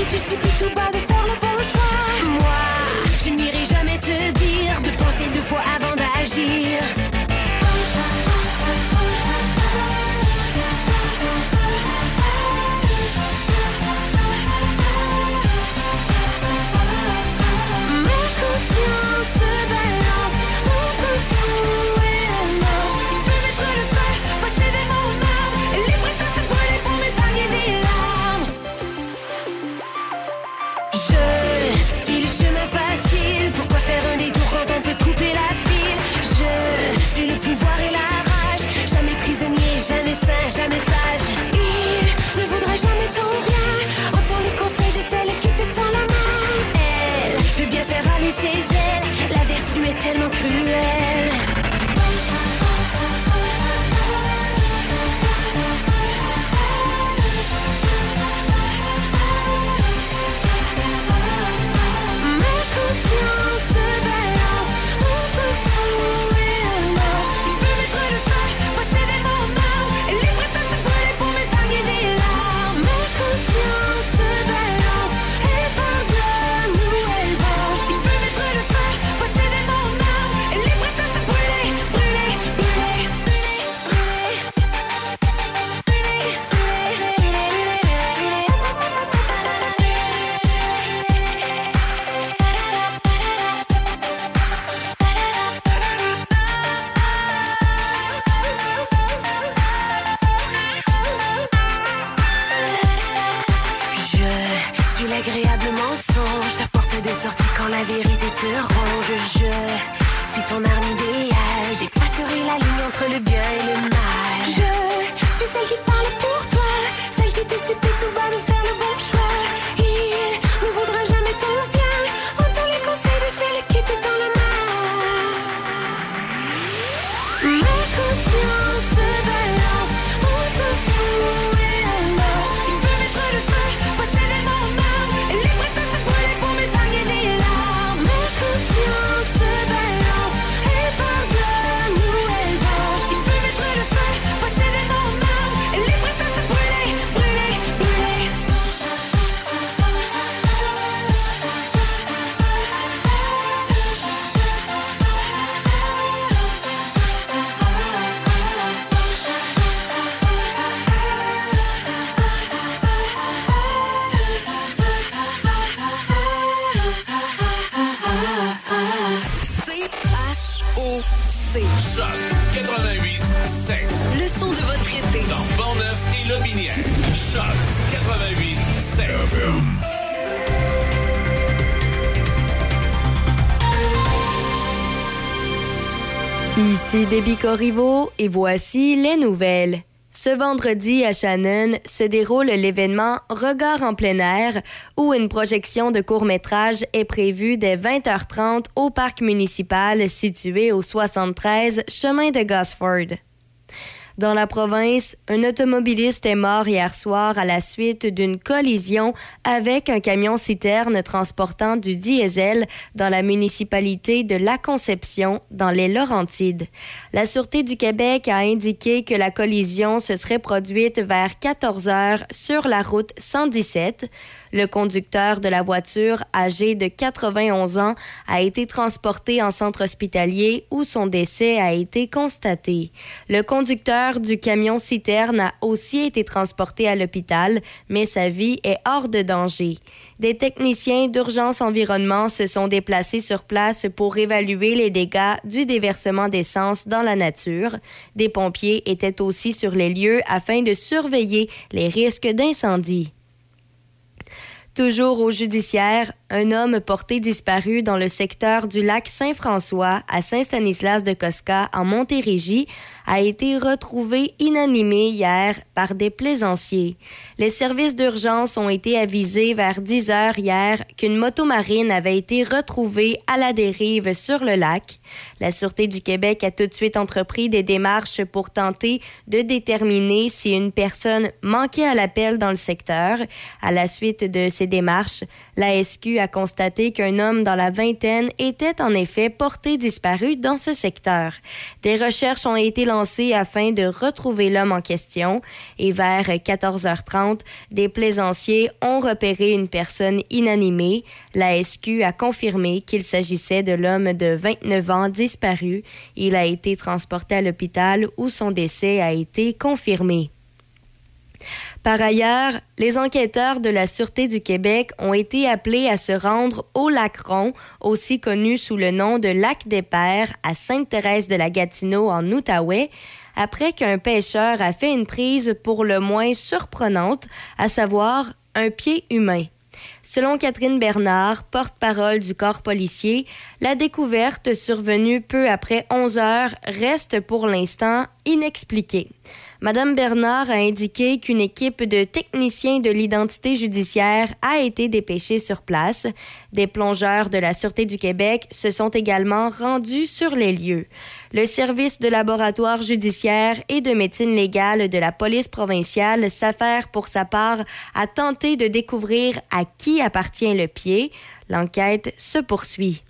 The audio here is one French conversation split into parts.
qui te supplie tout celle qui Ici Déby Corriveau et voici les nouvelles. Ce vendredi à Shannon se déroule l'événement Regard en plein air où une projection de court-métrage est prévue dès 20h30 au parc municipal situé au 73 chemin de Gosford. Dans la province, un automobiliste est mort hier soir à la suite d'une collision avec un camion-citerne transportant du diesel dans la municipalité de La Conception, dans les Laurentides. La Sûreté du Québec a indiqué que la collision se serait produite vers 14 heures sur la route 117. Le conducteur de la voiture, âgé de 91 ans, a été transporté en centre hospitalier où son décès a été constaté. Le conducteur du camion citerne a aussi été transporté à l'hôpital, mais sa vie est hors de danger. Des techniciens d'urgence environnement se sont déplacés sur place pour évaluer les dégâts du déversement d'essence dans la nature. Des pompiers étaient aussi sur les lieux afin de surveiller les risques d'incendie. Toujours au judiciaire, un homme porté disparu dans le secteur du lac Saint-François à Saint-Stanislas-de-Cosca en Montérégie a été retrouvé inanimé hier par des plaisanciers. Les services d'urgence ont été avisés vers 10 heures hier qu'une motomarine avait été retrouvée à la dérive sur le lac. La Sûreté du Québec a tout de suite entrepris des démarches pour tenter de déterminer si une personne manquait à l'appel dans le secteur. À la suite de ces démarches, la SQ a constaté qu'un homme dans la vingtaine était en effet porté disparu dans ce secteur. Des recherches ont été lancées afin de retrouver l'homme en question et vers 14h30, des plaisanciers ont repéré une personne inanimée. La SQ a confirmé qu'il s'agissait de l'homme de 29 ans disparu. Il a été transporté à l'hôpital où son décès a été confirmé. Par ailleurs, les enquêteurs de la Sûreté du Québec ont été appelés à se rendre au lac Ron, aussi connu sous le nom de lac des Pères, à Sainte-Thérèse de la Gatineau en Outaouais, après qu'un pêcheur a fait une prise pour le moins surprenante, à savoir un pied humain. Selon Catherine Bernard, porte-parole du corps policier, la découverte survenue peu après 11 heures reste pour l'instant inexpliquée. Madame Bernard a indiqué qu'une équipe de techniciens de l'identité judiciaire a été dépêchée sur place. Des plongeurs de la Sûreté du Québec se sont également rendus sur les lieux. Le service de laboratoire judiciaire et de médecine légale de la police provinciale s'affaire pour sa part à tenter de découvrir à qui appartient le pied. L'enquête se poursuit.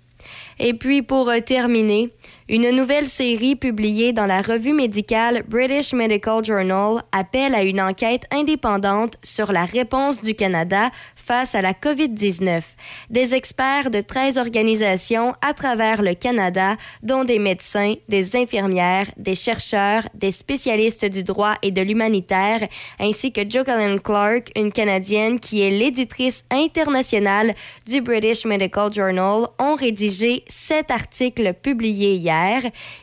Et puis, pour euh, terminer, une nouvelle série publiée dans la revue médicale British Medical Journal appelle à une enquête indépendante sur la réponse du Canada face à la COVID-19. Des experts de 13 organisations à travers le Canada, dont des médecins, des infirmières, des chercheurs, des spécialistes du droit et de l'humanitaire, ainsi que Jocelyne Clark, une Canadienne qui est l'éditrice internationale du British Medical Journal, ont rédigé sept articles publiés hier.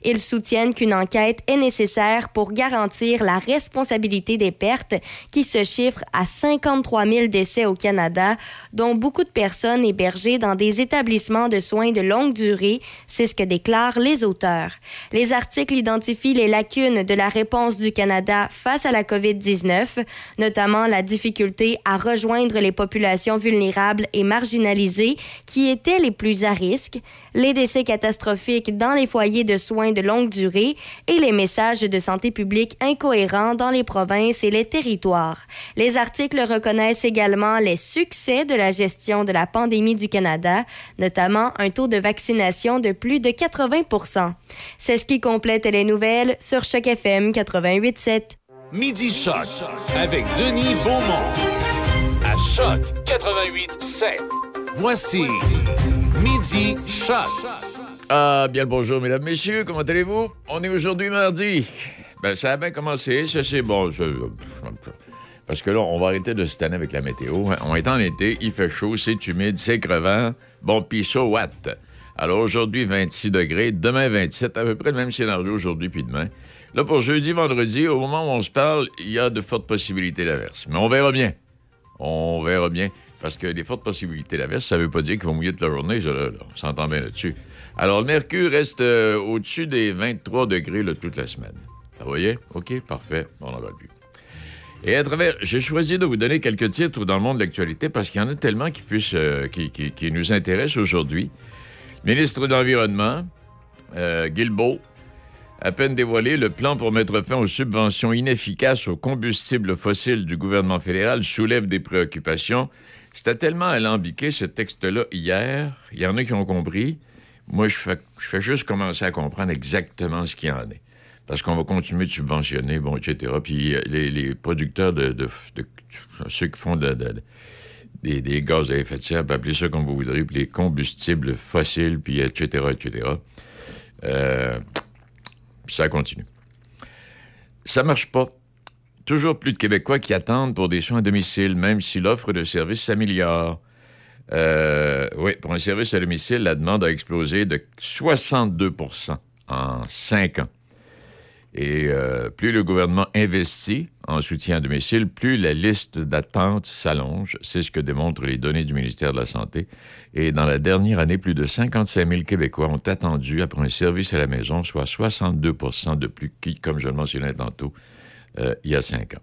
Ils soutiennent qu'une enquête est nécessaire pour garantir la responsabilité des pertes qui se chiffrent à 53 000 décès au Canada, dont beaucoup de personnes hébergées dans des établissements de soins de longue durée. C'est ce que déclarent les auteurs. Les articles identifient les lacunes de la réponse du Canada face à la COVID-19, notamment la difficulté à rejoindre les populations vulnérables et marginalisées qui étaient les plus à risque, les décès catastrophiques dans les foyers de soins de longue durée et les messages de santé publique incohérents dans les provinces et les territoires. Les articles reconnaissent également les succès de la gestion de la pandémie du Canada, notamment un taux de vaccination de plus de 80 C'est ce qui complète les nouvelles sur Choc FM 88.7. Midi Choc avec Denis Beaumont. À Choc 88.7. Voici Midi Choc. Ah, bien le bonjour, mesdames, messieurs. Comment allez-vous? On est aujourd'hui mardi. Ben, ça a bien commencé. Ça, c'est bon. Parce que là, on va arrêter de se tanner avec la météo. On est en été, il fait chaud, c'est humide, c'est crevant. Bon, pis so what? Alors, aujourd'hui, 26 degrés. Demain, 27. À peu près le même scénario aujourd'hui puis demain. Là, pour jeudi, vendredi, au moment où on se parle, il y a de fortes possibilités d'averse. Mais on verra bien. On verra bien. Parce que les fortes possibilités d'averse, ça veut pas dire qu'il va mouiller toute la journée. On s'entend bien là-dessus. Alors, le mercure reste euh, au-dessus des 23 degrés là, toute la semaine. Vous voyez? OK, parfait. On en va plus. Et à travers, j'ai choisi de vous donner quelques titres dans le monde de l'actualité parce qu'il y en a tellement qui, puissent, euh, qui, nous intéressent aujourd'hui. Ministre de l'Environnement, euh, Guilbeault, à peine dévoilé, le plan pour mettre fin aux subventions inefficaces aux combustibles fossiles du gouvernement fédéral soulève des préoccupations. C'était tellement alambiqué, ce texte-là, hier. Il y en a qui ont compris. Moi, je fais, juste commencer à comprendre exactement ce qu'il y en est. Parce qu'on va continuer de subventionner, bon, etc. Puis euh, les, producteurs de, ceux qui font de- de- de- des, gaz à effet de serre, puis appelez ça comme vous voudrez, puis les combustibles fossiles, puis etc., etc. Euh, ça continue. Ça marche pas. Toujours plus de Québécois qui attendent pour des soins à domicile, même si l'offre de services s'améliore. Euh, oui, pour un service à domicile, la demande a explosé de 62% en cinq ans. Et euh, plus le gouvernement investit en soutien à domicile, plus la liste d'attente s'allonge. C'est ce que démontrent les données du ministère de la Santé. Et dans la dernière année, plus de 55 000 Québécois ont attendu après un service à la maison, soit 62% de plus qui, comme je le mentionnais tantôt, euh, il y a cinq ans.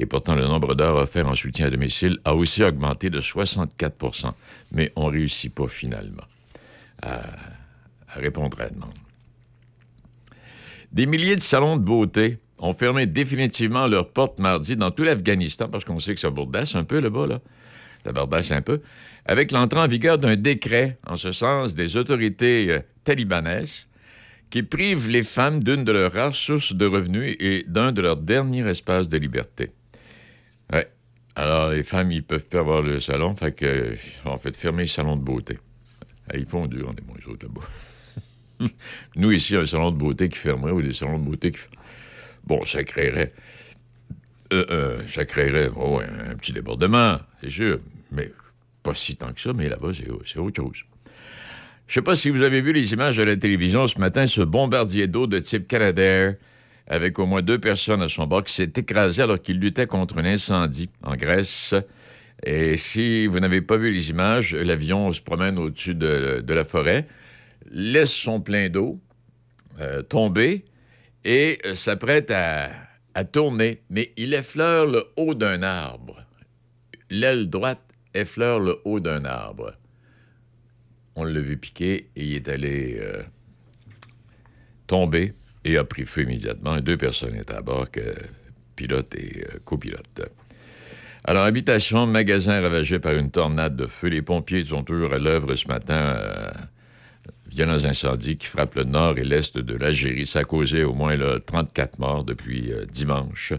Et pourtant, le nombre d'heures offertes en soutien à domicile a aussi augmenté de 64% mais on ne réussit pas finalement à, répondre à la demande. Des milliers de salons de beauté ont fermé définitivement leurs portes mardi dans tout l'Afghanistan, parce qu'on sait que ça bourdasse un peu là-bas, là. tabardasse un peu, avec l'entrée en vigueur d'un décret en ce sens des autorités euh, talibanaises qui prive les femmes d'une de leurs rares sources de revenus et d'un de leurs derniers espaces de liberté. Ouais. Alors, les femmes, ils peuvent pas avoir le salon, fait que, en fait, fermer les salons de beauté. Ah, Ils font dur, on est moins autres là-bas. Nous, ici, un salon de beauté qui fermerait ou des salons de beauté qui. Bon, ça créerait. euh, euh, ça créerait un petit débordement, c'est sûr. Mais pas si tant que ça, mais là-bas, c'est autre chose. Je sais pas si vous avez vu les images de la télévision ce matin, ce bombardier d'eau de type Canadair, avec au moins deux personnes à son bord, qui s'est écrasé alors qu'il luttait contre un incendie en Grèce. Et si vous n'avez pas vu les images, l'avion se promène au-dessus de, la forêt, laisse son plein d'eau euh, tomber et s'apprête à, à tourner, mais il effleure le haut d'un arbre. L'aile droite effleure le haut d'un arbre. On l'a vu piquer et il est allé euh, tomber et a pris feu immédiatement. Deux personnes étaient à bord, pilote et euh, copilote. Alors, habitation, magasin ravagé par une tornade de feu. Les pompiers sont toujours à l'œuvre ce matin. euh, violents incendies qui frappent le nord et l'est de l'Algérie. Ça a causé au moins là, 34 morts depuis euh, dimanche.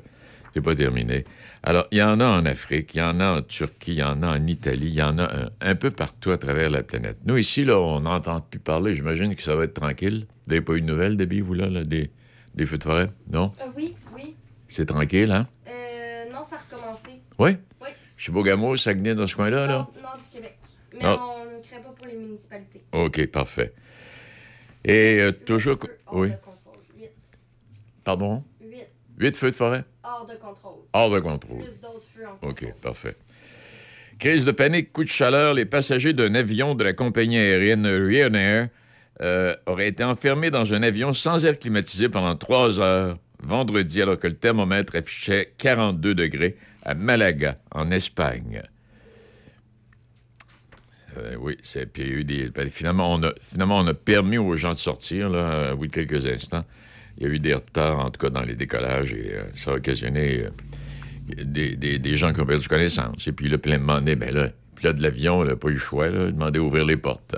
C'est pas terminé. Alors, il y en a en Afrique, il y en a en Turquie, il y en a en Italie, il y en a un, un peu partout à travers la planète. Nous, ici, on n'entend plus parler. J'imagine que ça va être tranquille. Vous n'avez pas eu de nouvelles, Debbie, vous, là, là, des, des feux de forêt? Non? Euh, oui, oui. C'est tranquille, hein? Euh, non, ça a recommencé. Oui? Oui. Chez Beaugamo, Saguenay, dans ce coin-là, là? Nord, nord du Québec. Mais Ah. on ne crée pas pour les municipalités. OK, parfait. Et euh, toujours... Feu hors Oui. de contrôle. 8. Pardon? 8. Huit feux de forêt? Hors de contrôle. Hors de contrôle. Plus d'autres feux en OK, parfait. Crise de panique, coup de chaleur. Les passagers d'un avion de la compagnie aérienne Ryanair euh, auraient été enfermés dans un avion sans air climatisé pendant trois heures vendredi, alors que le thermomètre affichait 42 degrés à Malaga, en Espagne. Euh, oui, c'est, puis il y a eu des. ben, finalement, on a, permis aux gens de sortir, là, au bout de quelques instants. Il y a eu des retards, en tout cas, dans les décollages, et euh, ça a occasionné euh, des, des- des gens qui ont perdu connaissance. Et puis là, plein de ben là, puis là, de l'avion, on n'a pas eu le choix, là, demandé d'ouvrir les portes.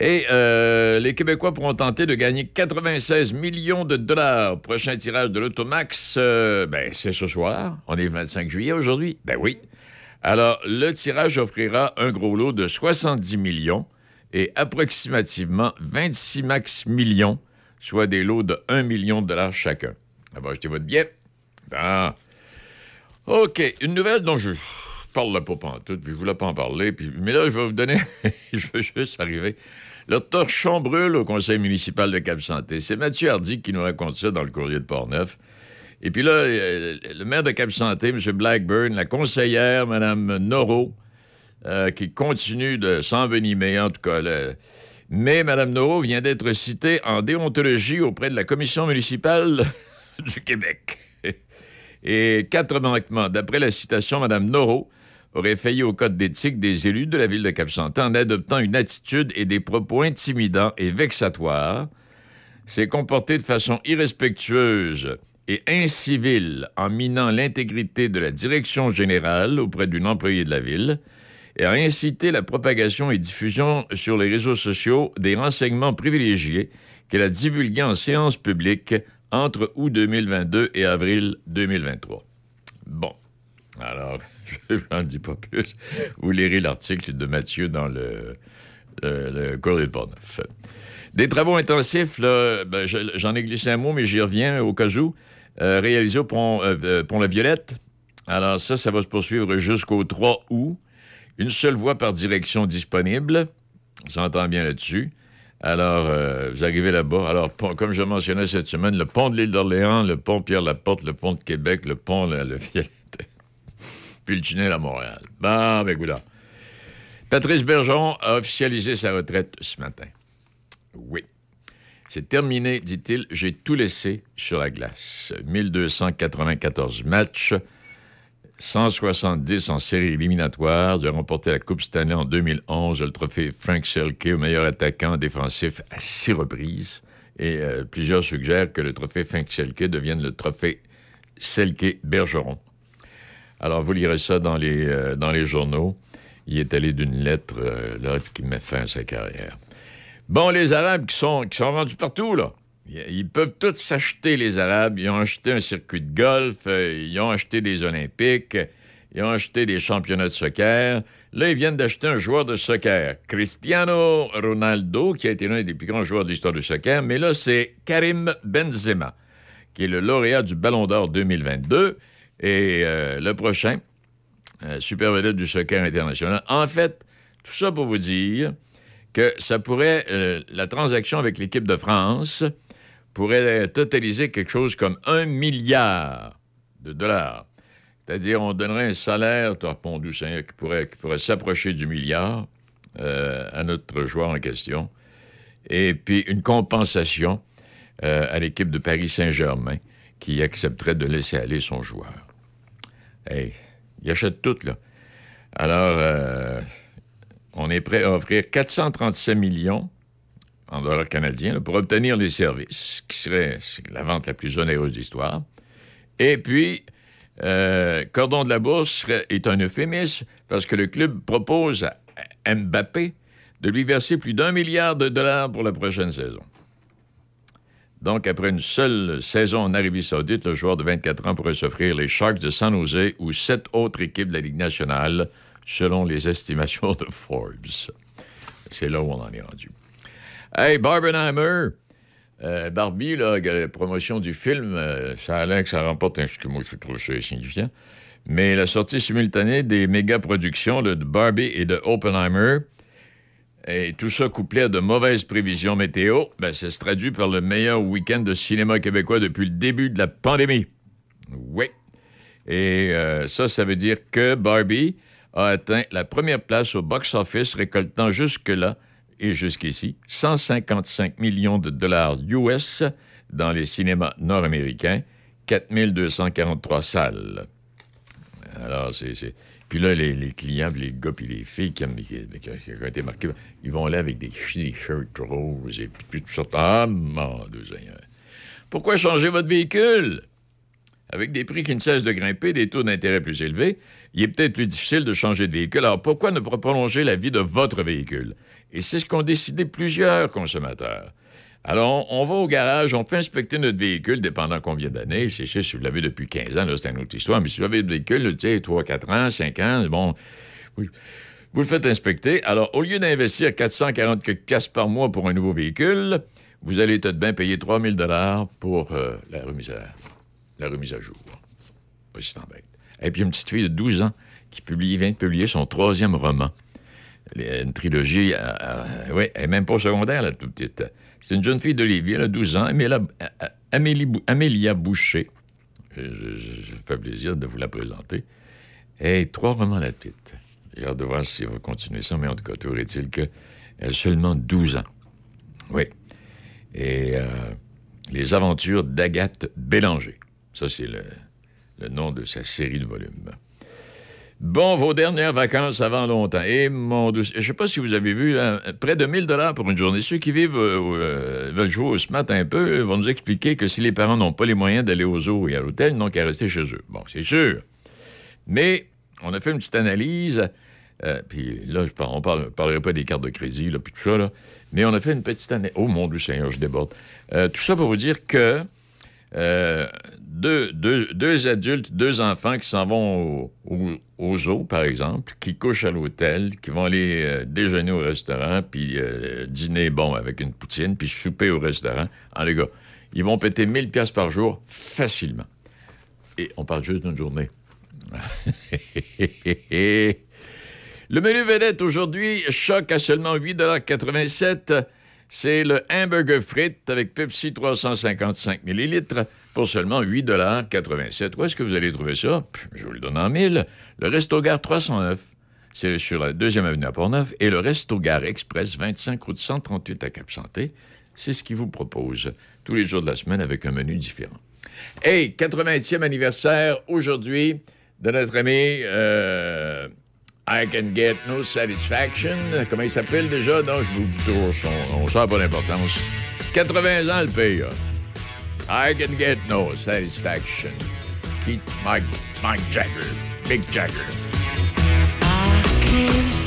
Et euh, les Québécois pourront tenter de gagner 96 millions de dollars. Prochain tirage de l'Automax, euh, ben, c'est ce soir. On est le 25 juillet aujourd'hui. Ben oui. Alors, le tirage offrira un gros lot de 70 millions et approximativement 26 max millions, soit des lots de 1 million de dollars chacun. Ça va acheter votre billet? Bon. OK. Une nouvelle dont je parle pas pantoute, puis je voulais pas en parler, mais là, je vais vous donner... je veux juste arriver. Le torchon brûle au conseil municipal de Cap-Santé. C'est Mathieu Hardy qui nous raconte ça dans le courrier de Portneuf. Et puis là, euh, le maire de Cap-Santé, M. Blackburn, la conseillère, Mme Noro, euh, qui continue de s'envenimer, en tout cas. Mais Mme Noro vient d'être citée en déontologie auprès de la commission municipale du Québec. Et quatre manquements. D'après la citation, Mme Noro aurait failli au code d'éthique des élus de la ville de Cap-Santé en adoptant une attitude et des propos intimidants et vexatoires. S'est comporté de façon irrespectueuse et incivile en minant l'intégrité de la direction générale auprès d'une employée de la ville et a incité la propagation et diffusion sur les réseaux sociaux des renseignements privilégiés qu'elle a divulgués en séance publique entre août 2022 et avril 2023. Bon. Alors, je n'en dis pas plus. Vous lirez l'article de Mathieu dans le, le, le. Des travaux intensifs, ben, je- j'en ai glissé un mot, mais j'y reviens au cas où. Euh, au pont, euh, euh, pont La Violette. Alors ça, ça va se poursuivre jusqu'au 3 août. Une seule voie par direction disponible. On s'entend bien là-dessus. Alors, euh, vous arrivez là-bas. Alors, comme je mentionnais cette semaine, le pont de l'île d'Orléans, le pont Pierre-Laporte, le pont de Québec, le pont La Violette, à Montréal. Bon, ben, goudard. Patrice Bergeron a officialisé sa retraite ce matin. Oui. C'est terminé, dit-il. J'ai tout laissé sur la glace. 1294 matchs, 170 en série éliminatoire. J'ai remporté la Coupe Stanley en 2011, le trophée Frank Selke au meilleur attaquant défensif à six reprises. Et euh, plusieurs suggèrent que le trophée Frank Selke devienne le trophée Selke Bergeron. Alors, vous lirez ça dans les, euh, dans les journaux. Il est allé d'une lettre, euh, là, qui met fin à sa carrière. Bon, les Arabes qui sont, qui rendus partout, là. Ils- Ils peuvent tous s'acheter, les Arabes. Ils ont acheté un circuit de golf, euh, ils ont acheté des Olympiques, ils ont acheté des championnats de soccer. Là, ils viennent d'acheter un joueur de soccer, Cristiano Ronaldo, qui a été l'un des plus grands joueurs de l'histoire du soccer. Mais là, c'est Karim Benzema, qui est le lauréat du Ballon d'Or 2022. Et euh, le prochain, euh, du soccer international. En fait, tout ça pour vous dire que ça pourrait, euh, la transaction avec l'équipe de France pourrait totaliser quelque chose comme un milliard de dollars. C'est-à-dire, on donnerait un salaire, toi, Pondou Seigneur, qui pourrait, qui pourrait s'approcher du milliard euh, à notre joueur en question. Et puis, une compensation à l'équipe de Paris Saint-Germain qui accepterait de laisser aller son joueur. Hey, il achète tout, là. Alors, euh, on est prêt à offrir 437 millions en dollars canadiens pour obtenir les services, qui serait la vente la plus onéreuse d'histoire. Et puis, euh, cordon de la bourse est un euphémisme parce que le club propose à Mbappé de lui verser plus d'un milliard de dollars pour la prochaine saison. Donc, après une seule saison en Arabie Saoudite, le joueur de 24 ans pourrait s'offrir les Sharks de San Jose ou sept autres équipes de la Ligue nationale, selon les estimations de Forbes. C'est là où on en est rendu. Hey, Barbenheimer, euh, Barbie, la promotion du film, euh, ça a l'air que ça remporte un... Excuse-moi, je trouve ça insignifiant. Mais la sortie simultanée des méga-productions là, de Barbie et de Oppenheimer, et tout ça couplé à de mauvaises prévisions météo, ben, ça se traduit par le meilleur week-end de cinéma québécois depuis le début de la pandémie. Oui. Et euh, ça, ça veut dire que Barbie a atteint la première place au box-office, récoltant jusque-là et jusqu'ici 155 millions de dollars US dans les cinémas nord-américains, 4243 salles. Alors, c'est. Puis là, les, les clients, puis les gars, puis les filles qui, ont été marqués, ils vont là avec des ch- shirts roses et puis, tout ça. Ah, mon. Pourquoi changer votre véhicule? Avec des prix qui ne cessent de grimper, des taux d'intérêt plus élevés, il est peut-être plus difficile de changer de véhicule. Alors pourquoi ne pas prolonger la vie de votre véhicule? Et c'est ce qu'ont décidé plusieurs consommateurs. Alors, on, va au garage, on fait inspecter notre véhicule, dépendant combien d'années. C'est sûr, si vous l'avez depuis 15 ans, c'est une autre histoire. Mais si vous avez le véhicule, tu sais, 3, 4 ans, 5 ans, bon, vous, le faites inspecter. Alors, au lieu d'investir 440 que- piastres par mois pour un nouveau véhicule, vous allez tout de bien payer 3000 dollars pour euh, la, remise à, la remise à jour. Pas si t'embête. Et puis, une petite fille de 12 ans qui publie, vient de publier son troisième roman. Une trilogie, euh, euh, oui, elle n'est même pas secondaire, la toute petite. C'est une jeune fille d'Olivier, elle a 12 ans, euh, Amélie Amélia Boucher. Je, je- fais plaisir de vous la présenter. Et trois romans, la petite. J'ai hâte de voir si elle va continuer ça, mais en tout cas, toujours est-il qu'elle a seulement 12 ans. Oui. Et euh, Les aventures d'Agathe Bélanger. Ça, c'est le nom de sa série de volumes. Bon, vos dernières vacances avant longtemps. Et mon Dieu, je ne sais pas si vous avez vu, hein, près de 1000 dollars pour une journée. Ceux qui vivent, euh, euh, veulent jouer au SMAT un peu, vont nous expliquer que si les parents n'ont pas les moyens d'aller au zoo et à l'hôtel, ils n'ont qu'à rester chez eux. Bon, c'est sûr. Mais on a fait une petite analyse. euh, puis là, on ne parlerait pas des cartes de crédit, là, puis tout ça, là. Mais on a fait une petite analyse. Oh mon Dieu Seigneur, je déborde. Euh, tout ça pour vous dire que euh, deux, adultes, deux enfants qui s'en vont au, au- au zoo, par exemple, qui couchent à l'hôtel, qui vont aller euh, déjeuner au restaurant, puis euh, dîner, bon, avec une poutine, puis souper au restaurant. Ah, les gars, ils vont péter 1000 pièces par jour facilement. Et on parle juste d'une journée. Le menu vedette aujourd'hui, choc à seulement 8,87 C'est le hamburger frites avec Pepsi 355 ml pour seulement 8,87 Où est-ce que vous allez trouver ça? Je vous le donne en mille. Le Resto Gare 309, c'est sur la deuxième avenue à Port-Neuf, et le Resto Gare Express 25 route 138 à Cap-Santé. C'est ce qu'il vous propose tous les jours de la semaine avec un menu différent. Hey, 80e anniversaire aujourd'hui de notre ami euh, I Can Get No Satisfaction. Comment il s'appelle déjà? Non, je vous dis trop, on ne pas l'importance. 80 ans le pays. I Can Get No Satisfaction. Keith Mike, Mike Jagger. Mick Jagger. Oh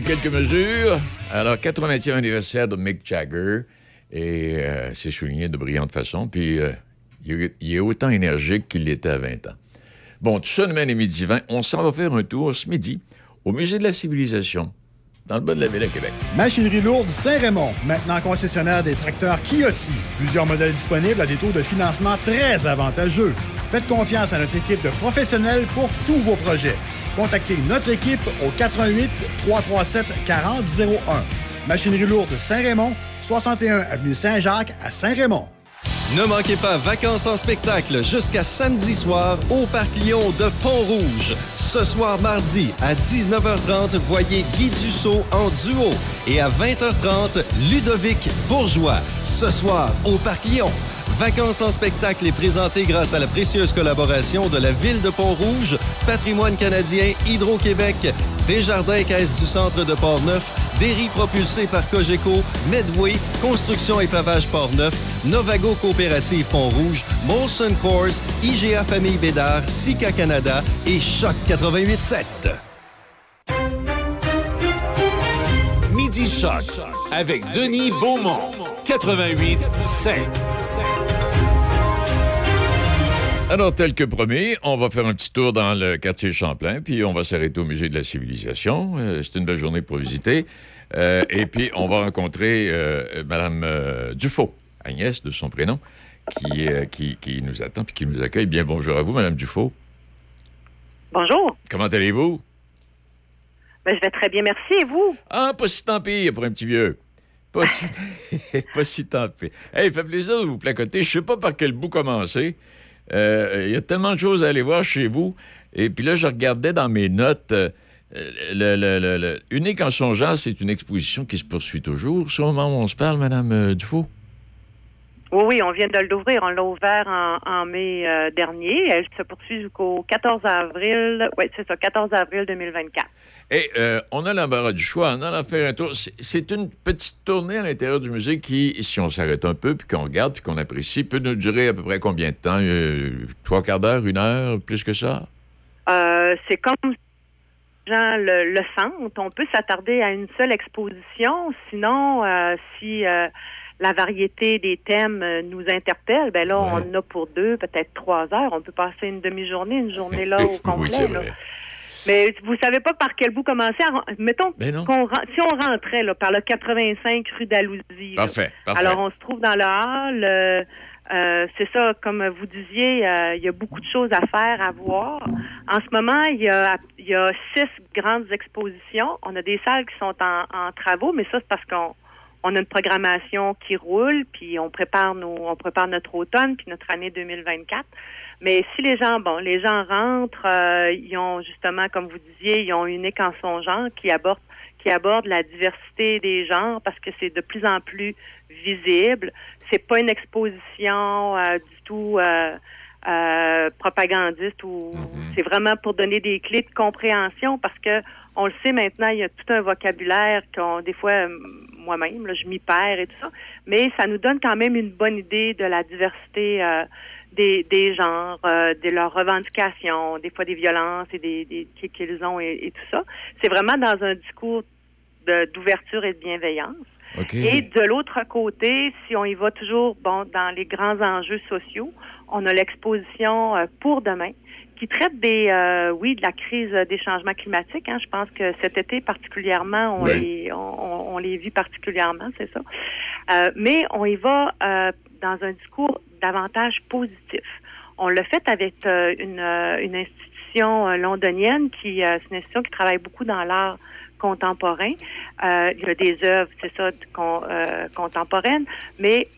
Quelques mesures. Alors, 80e anniversaire de Mick Jagger. Et euh, c'est souligné de brillante façon. Puis, euh, il, est- autant énergique qu'il l'était à 20 ans. Bon, tout ça nous midi 20. On s'en va faire un tour ce midi au Musée de la Civilisation, dans le bas de la ville à Québec. Machinerie lourde Saint-Raymond, maintenant concessionnaire des tracteurs Kioti. Plusieurs modèles disponibles à des taux de financement très avantageux. Faites confiance à notre équipe de professionnels pour tous vos projets. Contactez notre équipe au 88 337 4001. Machinerie lourde Saint-Raymond, 61 avenue Saint-Jacques à Saint-Raymond. Ne manquez pas Vacances en spectacle jusqu'à samedi soir au Parc Lyon de Pont-Rouge. Ce soir mardi à 19h30, voyez Guy Dussault en duo. Et à 20h30, Ludovic Bourgeois. Ce soir au Parc Lyon. Vacances en spectacle est présenté grâce à la précieuse collaboration de la Ville de Pont-Rouge, Patrimoine canadien, Hydro-Québec, Desjardins Caisse du Centre de Port-Neuf, Derry propulsé par Cogeco, Medway, Construction et Pavage Port-Neuf, Novago Coopérative Pont-Rouge, Molson Coors, IGA Famille Bédard, Sika Canada et Choc 88.7. Midi Choc avec Denis Beaumont. 88 5. Alors, tel que promis, on va faire un petit tour dans le quartier Champlain, puis on va s'arrêter au Musée de la Civilisation. Euh, c'est une belle journée pour visiter. Euh, et puis, on va rencontrer euh, Mme euh, Dufault, Agnès de son prénom, qui, euh, qui, qui nous attend puis qui nous accueille. Bien, bonjour à vous, Mme Dufault. Bonjour. Comment allez-vous? Ben, je vais très bien, merci. Et vous? Ah, pas si tant pis pour un petit vieux. Pas si, pas si tant pis. Hey, fait plaisir de vous placoter. Je sais pas par quel bout commencer. Euh, Il y a tellement de choses à aller voir chez vous. Et puis là, je regardais dans mes notes. euh, le, le- le- le- Unique en son genre, c'est une exposition qui se poursuit toujours. C'est au moment où on se parle, Mme euh, Dufault? Oui, oui, on vient de l'ouvrir. On l'a ouvert en, en mai euh, dernier. Elle se poursuit jusqu'au 14 avril. Oui, c'est ça, 14 avril 2024. Et euh, on a l'embarras du choix. On en a fait un tour. C'est- une petite tournée à l'intérieur du musée qui, si on s'arrête un peu, puis qu'on regarde, puis qu'on apprécie, peut nous durer à peu près combien de temps? Euh, trois quarts d'heure, une heure, plus que ça? Euh, c'est comme les gens le, le sentent. On peut s'attarder à une seule exposition. Sinon, si la variété des thèmes euh, nous interpelle, ben là, Ouais. on en a pour deux, peut-être trois heures. On peut passer une demi-journée, une journée là au complet. là. Mais vous savez pas par quel bout commencer. à Mettons Ben qu'on si on rentrait là, par le 85 rue d'Alousie. Parfait, parfait. Alors on se trouve dans le hall. euh, euh, c'est ça, comme vous disiez, euh, il y a beaucoup de choses à faire, à voir. En ce moment, il y a, y a six grandes expositions. On a des salles qui sont en, en travaux, mais ça c'est parce qu'on on a une programmation qui roule, puis on prépare nos, on prépare notre automne, puis notre année 2024. Mais si les gens, bon, les gens rentrent, euh, ils ont justement, comme vous disiez, ils ont unique en son genre qui aborde qui aborde la diversité des genres parce que c'est de plus en plus visible. C'est pas une exposition euh, du tout euh, euh, propagandiste ou c'est vraiment pour donner des clés de compréhension parce que on le sait maintenant, il y a tout un vocabulaire qu'on des fois moi-même, je m'y perds et tout ça, mais ça nous donne quand même une bonne idée de la diversité euh, des, des genres, euh, de leurs revendications, des fois des violences et des, des qui- qu'ils ont et, et tout ça. C'est vraiment dans un discours d'ouverture et de bienveillance. Et de l'autre côté, si on y va toujours bon dans les grands enjeux sociaux, on a l'exposition euh, pour demain qui traite des euh, oui de la crise des changements climatiques. Hein. Je pense que cet été particulièrement, on Oui. les on, on- les vit particulièrement, c'est ça. Euh, mais on y va euh, dans un discours davantage positif. On l'a fait avec euh, une, euh, une institution euh, londonienne qui euh, c'est une institution qui travaille beaucoup dans l'art contemporain. Euh, il y a des œuvres, c'est ça, con- contemporaines, mais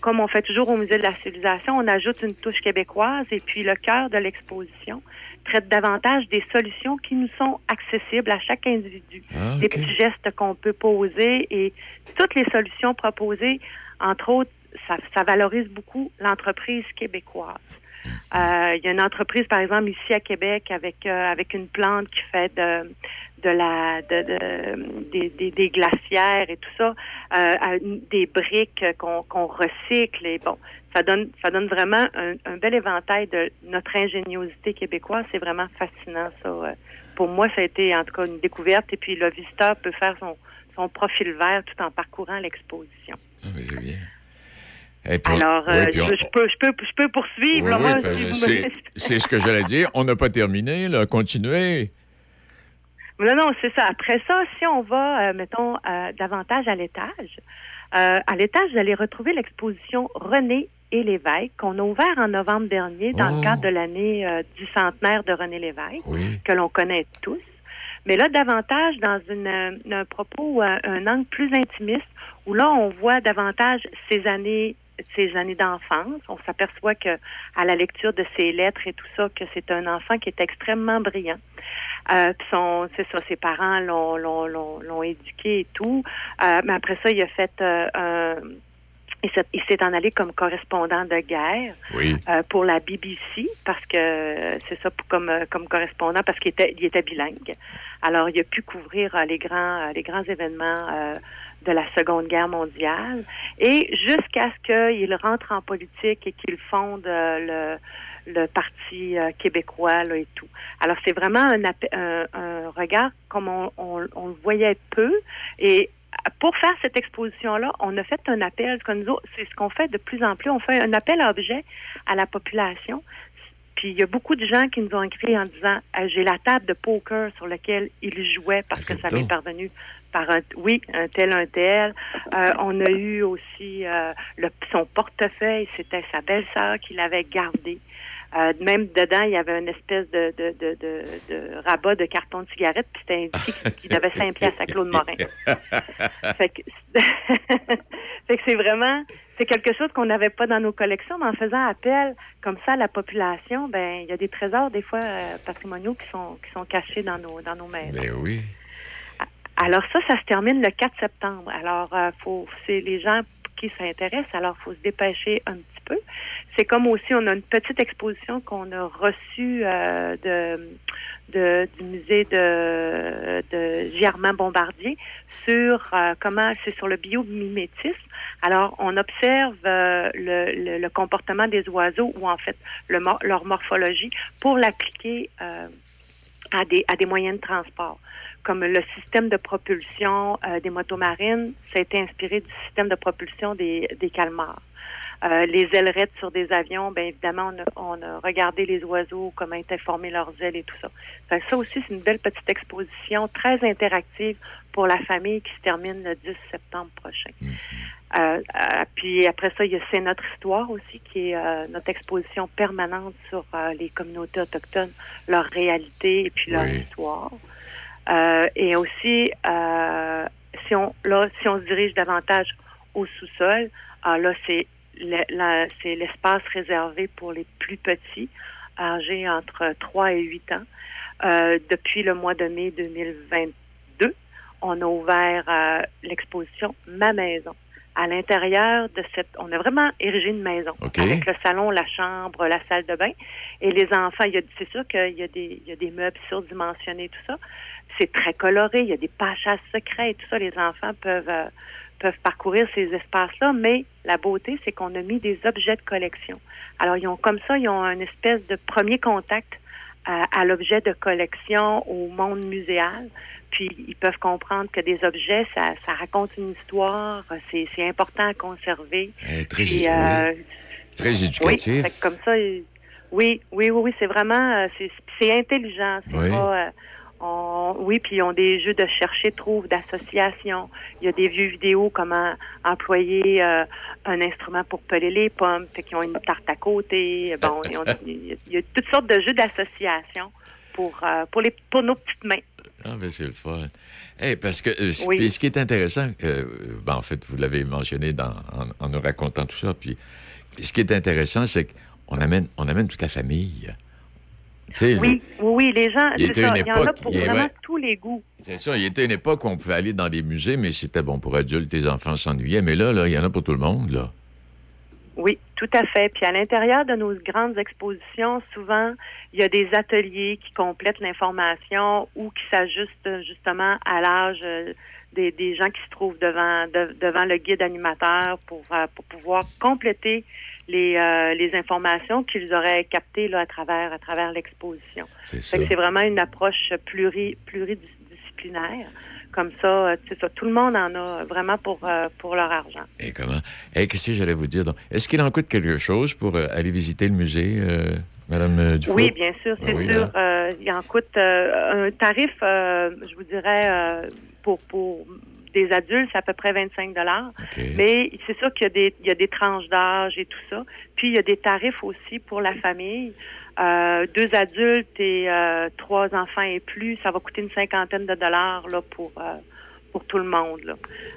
comme on fait toujours au Musée de la civilisation, on ajoute une touche québécoise et puis le cœur de l'exposition, traite davantage des solutions qui nous sont accessibles à chaque individu. Ah, Des petits gestes qu'on peut poser et toutes les solutions proposées, entre autres, ça, ça valorise beaucoup l'entreprise québécoise. Euh, Il y a une entreprise, par exemple, ici à Québec, avec euh, avec une plante qui fait de de la de, de- des, des, glacières et tout ça, euh, à des briques qu'on qu'on recycle et bon, ça donne ça donne vraiment un, un bel éventail de notre ingéniosité québécoise. C'est vraiment fascinant ça. Pour moi, ça a été en tout cas une découverte et puis le visiteur peut faire son son profil vert tout en parcourant l'exposition. Ah, bien. Et puis on- Alors, oui, euh, puis on- je, je peux, je, peux, je peux poursuivre. Oui, si c'est- me- c'est ce que j'allais dire. On n'a pas terminé, là. Continuez. Non, non, c'est ça. Après ça, si on va, euh, mettons, euh, davantage à l'étage, à l'étage, vous allez retrouver l'exposition René et Lévesque qu'on a ouvert en novembre dernier dans Oh. le cadre de l'année du centenaire de René Lévesque, que l'on connaît tous. Mais là, davantage dans une, un propos, un angle plus intimiste, où là, on voit davantage ses années ses années d'enfance. On s'aperçoit que à la lecture de ses lettres et tout ça, que c'est un enfant qui est extrêmement brillant. Euh, puis son, c'est ça, ses parents l'ont, l'ont, l'ont, l'ont éduqué et tout. Euh, mais après ça, il a fait euh, un il s'est, il s'est en allé comme correspondant de guerre Oui. euh, pour la BBC parce que euh, c'est ça pour- comme comme correspondant parce qu'il était il était bilingue. Alors il a pu couvrir euh, les grands les grands événements de la Seconde Guerre mondiale et jusqu'à ce qu'il rentre en politique et qu'il fonde euh, le parti euh, québécois et tout. Alors c'est vraiment un, regard comme on, le voyait peu et pour faire cette exposition-là, on a fait un appel, c'est ce qu'on fait de plus en plus, on fait un appel à objet à la population. Puis il y a beaucoup de gens qui nous ont écrit en disant Ah, j'ai la table de poker sur laquelle ils jouaient parce que ça m'est parvenu par un oui, un tel, un tel. Euh, on a eu aussi euh, le, son portefeuille, c'était sa belle-sœur qui l'avait gardé. Euh, même dedans, il y avait une espèce de, de, de, de, de rabat de carton de cigarette, puis c'était indiqué qu'il devait 5 piastres à Claude Morin. fait que, fait que c'est vraiment, c'est quelque chose qu'on n'avait pas dans nos collections, mais en faisant appel comme ça à la population, ben il y a des trésors des fois euh, patrimoniaux qui sont qui sont cachés dans nos dans nos maisons. Ben oui. Alors ça, ça se termine le 4 septembre. Alors, euh, faut, c'est les gens qui s'intéressent, alors faut se dépêcher un petit C'est comme aussi, on a une petite exposition qu'on a reçue euh, de, du musée de, de Germain Bombardier sur euh, comment c'est sur le biomimétisme. Alors, on observe euh, le, comportement des oiseaux ou en fait leur morphologie pour l'appliquer à, des, à des moyens de transport comme le système de propulsion euh, des motomarines, ça a été inspiré du système de propulsion des, des calmars. Euh, les ailerettes sur des avions, bien évidemment, on a, on a regardé les oiseaux, comment étaient formées leurs ailes et tout ça. Ça aussi, c'est une belle petite exposition très interactive pour la famille qui se termine le 10 septembre prochain. Euh, euh, puis après ça, il y a C'est notre histoire aussi, qui est euh, notre exposition permanente sur euh, les communautés autochtones, leur réalité et puis leur Oui. histoire. Euh, et aussi, euh, si on là, si on se dirige davantage au sous-sol, ah, là, c'est le- c'est l'espace réservé pour les plus petits, âgés entre 3 et 8 ans. Euh, depuis le mois de mai 2022, on a ouvert euh, l'exposition Ma maison. À l'intérieur de cette, on a vraiment érigé une maison OK. avec le salon, la chambre, la salle de bain. Et les enfants, c'est sûr qu'il y a des, il y a des meubles surdimensionnés, tout ça. C'est très coloré. Il y a des pages secrets et tout ça. Les enfants peuvent euh, peuvent parcourir ces espaces-là. Mais la beauté, c'est qu'on a mis des objets de collection. Alors, ils ont comme ça, ils ont une espèce de premier contact à, à l'objet de collection, au monde muséal. Puis ils peuvent comprendre que des objets, ça, ça raconte une histoire, c'est, c'est important à conserver. Eh, très, Puis, euh, très éducatif. comme ça, oui, oui, oui, oui, c'est vraiment, euh, c'est, c'est intelligent. C'est Oui. pas, euh, on- oui, puis ils ont des jeux de chercher, trouve, d'association. Il y a des vieux vidéos comment employer euh, un instrument pour peler les pommes, fait qu'ils ont une tarte à côté. Bon, il y a- toutes sortes de jeux d'association pour euh, pour les pour nos petites mains. Ah, ben c'est le fun. Eh, parce que euh, Oui. ce qui est intéressant, ben, en fait, vous l'avez mentionné dans, en, en nous racontant tout ça, puis ce qui est intéressant, c'est qu'on amène, on amène toute la famille. Oui, oui, oui, les gens, Il c'est était ça. une Il y en a pour vraiment ouais. tous les goûts. C'est ça, il était une époque où on pouvait aller dans des musées, mais c'était bon pour adultes, les enfants s'ennuyaient. Mais là, là, il y en a pour tout le monde, là. Oui, tout à fait. Puis à l'intérieur de nos grandes expositions, souvent, il y a des ateliers qui complètent l'information ou qui s'ajustent justement à l'âge euh, des, des gens qui se trouvent devant de- devant le guide animateur pour, euh, pour pouvoir compléter les, euh, les informations qu'ils auraient captées là, à travers à travers l'exposition. C'est c'est vraiment une approche pluri, pluridisciplinaire. Comme ça, euh, c'est ça. Tout le monde en a vraiment pour, euh, pour leur argent. Et comment? Eh, qu'est-ce que j'allais vous dire? Est-ce qu'il en coûte quelque chose pour euh, aller visiter le musée, Madame Dufault? Oui, bien sûr, c'est Ah oui, sûr. hein? Euh, il en coûte euh, un tarif, euh, je vous dirais, pour, pour des adultes, c'est à peu près 25 dollars. OK. Mais c'est sûr qu'il y a des il y a des tranches d'âge et tout ça. Puis il y a des tarifs aussi pour la famille. Euh, deux adultes et euh, trois enfants et plus, ça va coûter une cinquantaine de dollars là pour euh, pour tout le monde. Là.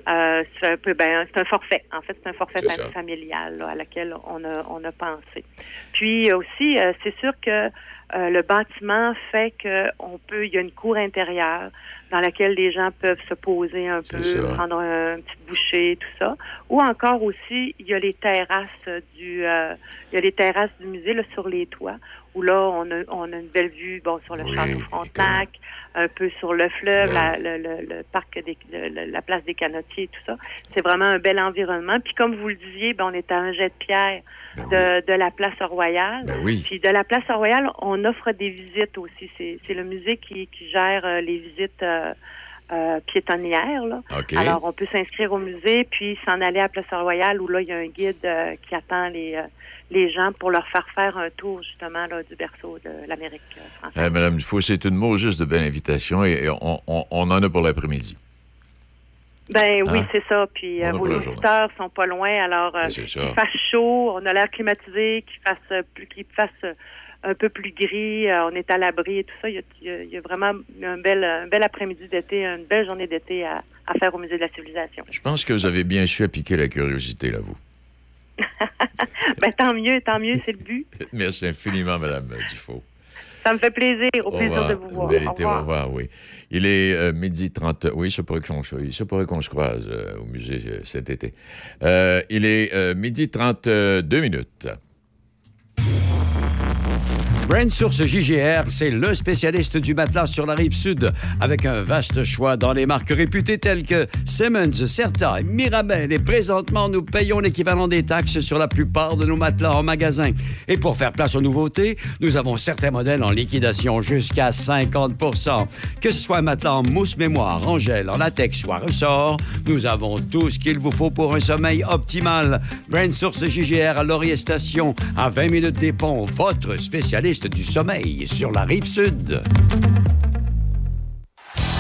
Euh, c'est un peu ben c'est un forfait. En fait, c'est un forfait C'est familial là, à laquelle on a on a pensé. Puis aussi, euh, c'est sûr que euh, le bâtiment fait que on peut, il y a une cour intérieure dans laquelle les gens peuvent se poser un peu, ça. prendre un, petit boucher, tout ça. Ou encore aussi, il y a les terrasses du, euh, il y a les terrasses du musée là, sur les toits où là on a, on a une belle vue, bon sur le Oui, château Frontenac, un peu sur le fleuve, la, le, le- le parc des, le- la place des canotiers, tout ça. C'est vraiment un bel environnement. Puis comme vous le disiez, ben, on est à un jet de pierre Ben oui. de, de la place Royale. Ben oui. Puis de la place Royale, on offre des visites aussi. C'est, c'est le musée qui, qui gère euh, les visites euh, euh, piétonnières. Là. Alors, on peut s'inscrire au musée, puis s'en aller à Place Royale, où là, il y a un guide euh, qui attend les, euh, les gens pour leur faire faire un tour, justement, là, du berceau de l'Amérique euh, française. Eh, Madame Dufault, c'est une mot juste de belle invitation et, et on, on- on en a pour l'après-midi. Ben oui, Hein? c'est ça. Puis vos auditeurs sont pas loin, alors qu'il fasse chaud, on a l'air climatisé, qu'il fasse plus, qu'il fasse un peu plus gris, euh, on est à l'abri et tout ça. Il y a, il y vraiment un bel, un bel après-midi d'été, une belle journée d'été à, à faire au musée de la civilisation. Je pense que vous avez bien su appliquer la curiosité, là, vous. Ben tant mieux, tant mieux, c'est le but. Merci infiniment, Madame Dufault. Ça me fait plaisir, au Au plaisir revoir. de vous voir. Bel Au été, au revoir. revoir, oui. Il est euh, midi 30. Oui, ça pourrait qu'on se, croise euh, au musée euh, cet été. Euh, il est midi 32 minutes. Brand Source JGR, c'est le spécialiste du matelas sur la rive sud, avec un vaste choix dans les marques réputées telles que Simmons, Certa et Mirabel. Et présentement, nous payons l'équivalent des taxes sur la plupart de nos matelas en magasin. Et pour faire place aux nouveautés, nous avons certains modèles en liquidation jusqu'à 50% Que ce soit matelas en mousse mémoire, en gel, en latex ou à ressort, nous avons tout ce qu'il vous faut pour un sommeil optimal. Brand Source JGR à Laurier Station, à 20 minutes des ponts, votre spécialiste du sommeil sur la rive sud.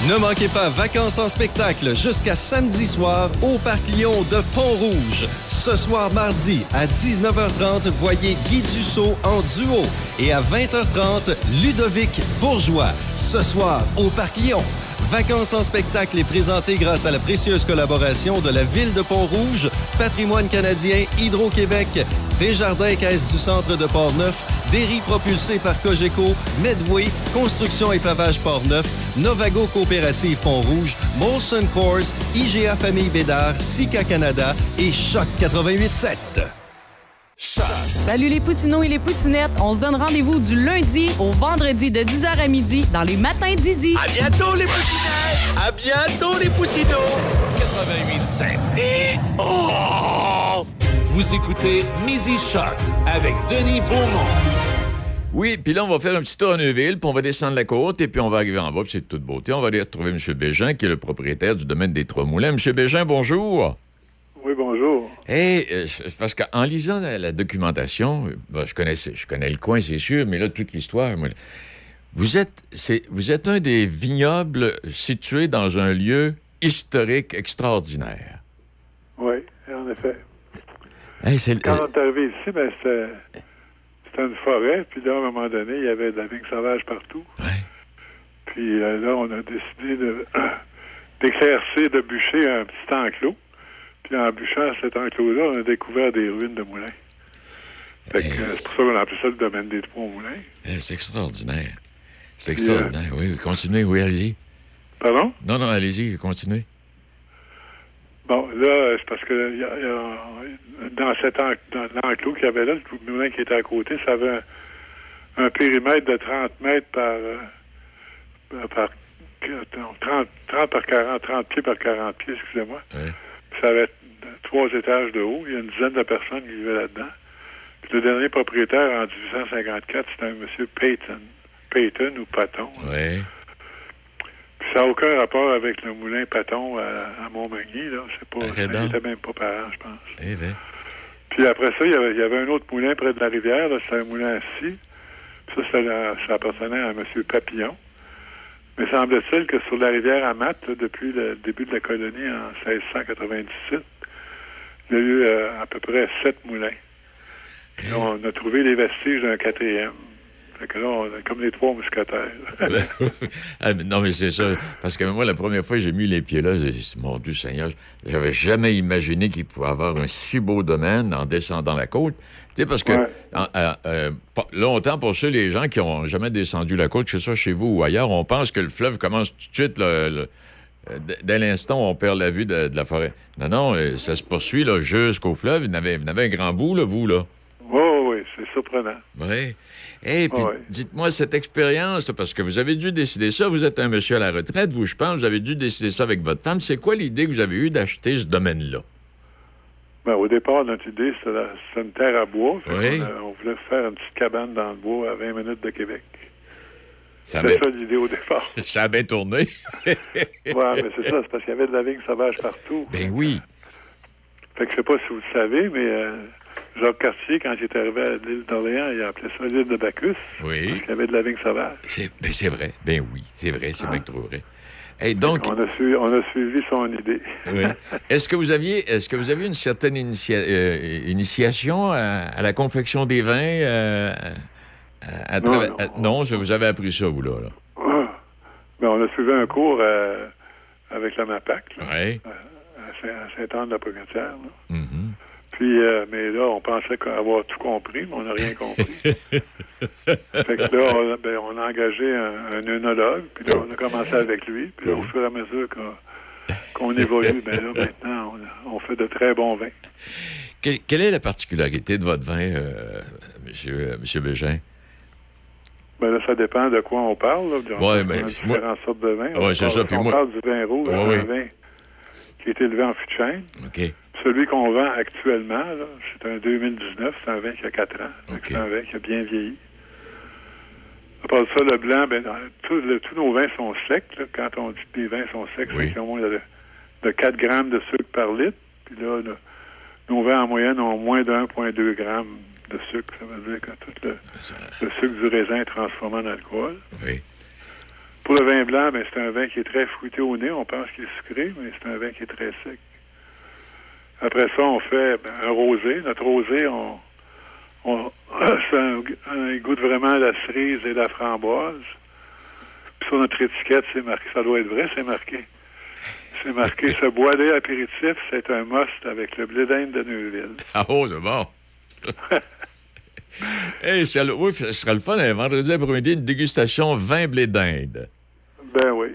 Ne manquez pas Vacances en spectacle jusqu'à samedi soir au Parc Lyon de Pont-Rouge. Ce soir mardi à 19h30, voyez Guy Dussault en duo. Et à 20h30, Ludovic Bourgeois. Ce soir au Parc Lyon. Vacances en spectacle est présenté grâce à la précieuse collaboration de la Ville de Pont-Rouge, Patrimoine canadien, Hydro-Québec, Desjardins Caisse du Centre de Port-Neuf, Derry propulsé par Cogeco, Medway, Construction et Pavage Port-Neuf, Novago Coopérative Pont-Rouge, Molson Coors, IGA Famille Bédard, Sika Canada et Choc 88.7. Salut les poussinots et les poussinettes. On se donne rendez-vous du lundi au vendredi de 10h à midi dans les matins d'Izzy. À bientôt, les poussinots! À bientôt, les poussinots! 88.7. Et... Oh! Vous écoutez Midi Shark avec Denis Beaumont. Oui, puis là, on va faire un petit tour à Neuville, puis on va descendre la côte, et puis on va arriver en bas, puis c'est de toute beauté. On va aller retrouver M. Bégin, qui est le propriétaire du domaine des Trois Moulins. M. Bégin, bonjour. Oui, bonjour. Hey, euh, parce qu'en lisant la, la documentation, euh, je, connaissais, je connais le coin, c'est sûr, mais là, toute l'histoire, moi, vous êtes, vous êtes un des vignobles situés dans un lieu historique extraordinaire. Oui, en effet. Hey, c'est, Quand euh, on est arrivé ici, ben, c'était, une forêt, puis là, à un moment donné, il y avait de la vigne sauvage partout. Puis là, on a décidé de, d'éclaircir, de bûcher un petit enclos. Puis en bûchant cet enclos-là, on a découvert des ruines de moulins. Que, euh, c'est pour ça qu'on a appelé ça le domaine des trois moulins. Eh, c'est extraordinaire. C'est Puis, extraordinaire. Oui, continuez, oui, allez-y. Pardon? Non, non, allez-y, continuez. Bon, là, c'est parce que il y a- il y a- dans cet en- dans l'enclos qu'il y avait là, le moulin qui était à côté, ça avait un, un périmètre de 30 mètres par, euh, par non, 30, 30 par 40, 30 pieds par 40 pieds, excusez-moi. Ça avait trois étages de haut. Il y a une dizaine de personnes qui vivaient là-dedans. Puis le dernier propriétaire, en 1854, c'était un monsieur Payton. Payton ou Paton. Oui. Puis ça n'a aucun rapport avec le moulin Paton à, à Montmagny, là. C'est pas, Arrête il donc. était même pas parent, je pense. Eh bien. Puis après ça, il y avait, il y avait un autre moulin près de la rivière, là, c'était un moulin assis. Puis ça, la- ça appartenait à M. Papillon. Mais semble-t-il que sur la rivière Amat, là, depuis le début de la colonie en 1697, il y a eu euh, à peu près sept moulins. Puis là, on a trouvé les vestiges d'un quatrième. Fait que là, on comme les trois mousquetaires. Ah, mais non, mais c'est ça. Parce que moi, la première fois que j'ai mis les pieds là, j'ai dit, mon Dieu Seigneur, j'avais jamais imaginé qu'il pouvait avoir un si beau domaine en descendant la côte. Sais, parce que en- euh, euh, longtemps, pour ceux, les gens qui ont jamais descendu la côte, que ce soit chez vous ou ailleurs, on pense que le fleuve commence tout de suite, le- le- euh, dès l'instant où on perd la vue de, de la forêt. Non, non, ça se poursuit là, jusqu'au fleuve. Vous en avez, vous en avez un grand bout, là, vous, là. Oui, oui, c'est surprenant. Oui. Et puis, dites-moi, cette expérience, parce que vous avez dû décider ça, vous êtes un monsieur à la retraite, vous, je pense, vous avez dû décider ça avec votre femme. C'est quoi l'idée que vous avez eue d'acheter ce domaine-là? Ben, au départ, notre idée, c'était une terre à bois. Oui. on, voulait faire une petite cabane dans le bois à 20 minutes de Québec. Avait, ça l'idée au départ. ça a bien tourné. ouais, mais c'est ça, c'est parce qu'il y avait de la vigne sauvage partout. ben oui. Fait que je sais pas si vous le savez, mais euh, Jacques Cartier, quand il est arrivé à l'île d'Orléans, il a appelé ça l'île de Bacchus. Oui. Parce qu'il y avait de la vigne sauvage. C'est, ben c'est vrai. Ben oui, c'est vrai, c'est bien trop vrai. Et donc, On a, suivi, on a suivi son idée. oui. est-ce que vous aviez, est-ce que vous aviez une certaine initia- euh, initiation à, à la confection des vins? euh, à- à Non, travers- non. à- non, je- vous avez appris ça, vous, là. là. Ben, on a suivi un cours euh, avec la MAPAC, là, à Saint- à Saint-Anne-de-la-Pocatière. Puis, euh, mais là, on pensait avoir tout compris, mais on n'a rien compris. fait que là, on a, ben, on a engagé un, un œnologue, puis là, on a commencé avec lui. Puis là, au fur et à mesure qu'on évolue, ben là, maintenant, on, on fait de très bons vins. Quelle, quelle est la particularité de votre vin, euh, monsieur, euh, monsieur Bégin? Ben là, ça dépend de quoi on parle. Là. On, Ouais, ben, différentes sortes de vins. Ouais, on parle, ça, puis on moi- parle du vin rouge, Ouais, un oui. vin qui est élevé en fût de chêne. OK. Celui qu'on vend actuellement, c'est un 2019, c'est un vin qui a 4 ans. Donc, OK. C'est un vin qui a bien vieilli. À part ça, le blanc, ben, dans- tout- le- tous nos vins sont secs. là. Quand on dit que les vins sont secs, Oui. c'est ont moins de, de 4 grammes de sucre par litre. Puis là, le- nos vins en moyenne ont moins de 1,2 grammes de sucre. Ça veut dire que tout le sucre du raisin est transformé en alcool. oui. Pour le vin blanc, ben, c'est un vin qui est très fruité au nez. On pense qu'il est sucré, mais c'est un vin qui est très sec. Après ça, on fait ben, un rosé. Notre rosé, on, on, c'est un, un goût de vraiment la cerise et la framboise. Puis sur notre étiquette, c'est marqué, ça doit être vrai, c'est marqué. C'est marqué, ce boilet apéritif, c'est un must avec le blé d'Inde de Neuville. Ah oh, c'est bon. hey, le- oui, ce serait le fun, un vendredi après-midi, une dégustation vin blé d'Inde. Ben oui.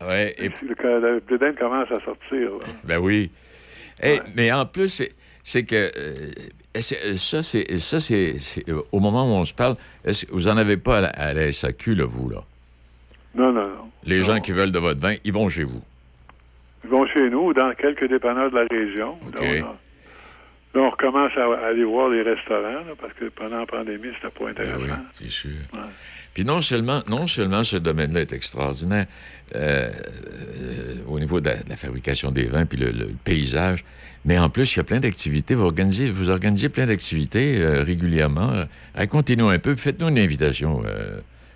Ouais, et le, le blé d'Inde commence à sortir. là. Ben oui. Hey, Mais en plus, c'est- que euh, est-ce- ça, c'est ça, c'est euh, au moment où on se parle. Que vous en avez pas à la, à la SAQ, là, vous là? Non, non, non. Les gens qui veulent de votre vin, ils vont chez vous. Ils vont chez nous, dans quelques dépanneurs de la région. Là, OK. on, là, on recommence à, à aller voir les restaurants, là, parce que pendant la pandémie, c'était pas Ben oui, intéressant. c'est sûr. Puis non seulement, non seulement ce domaine-là est extraordinaire euh, euh, au niveau de la, de la fabrication des vins puis le, le paysage, mais en plus, il y a plein d'activités. Vous organisez, vous organisez plein d'activités euh, régulièrement. Racontez-nous un peu. Faites-nous une invitation.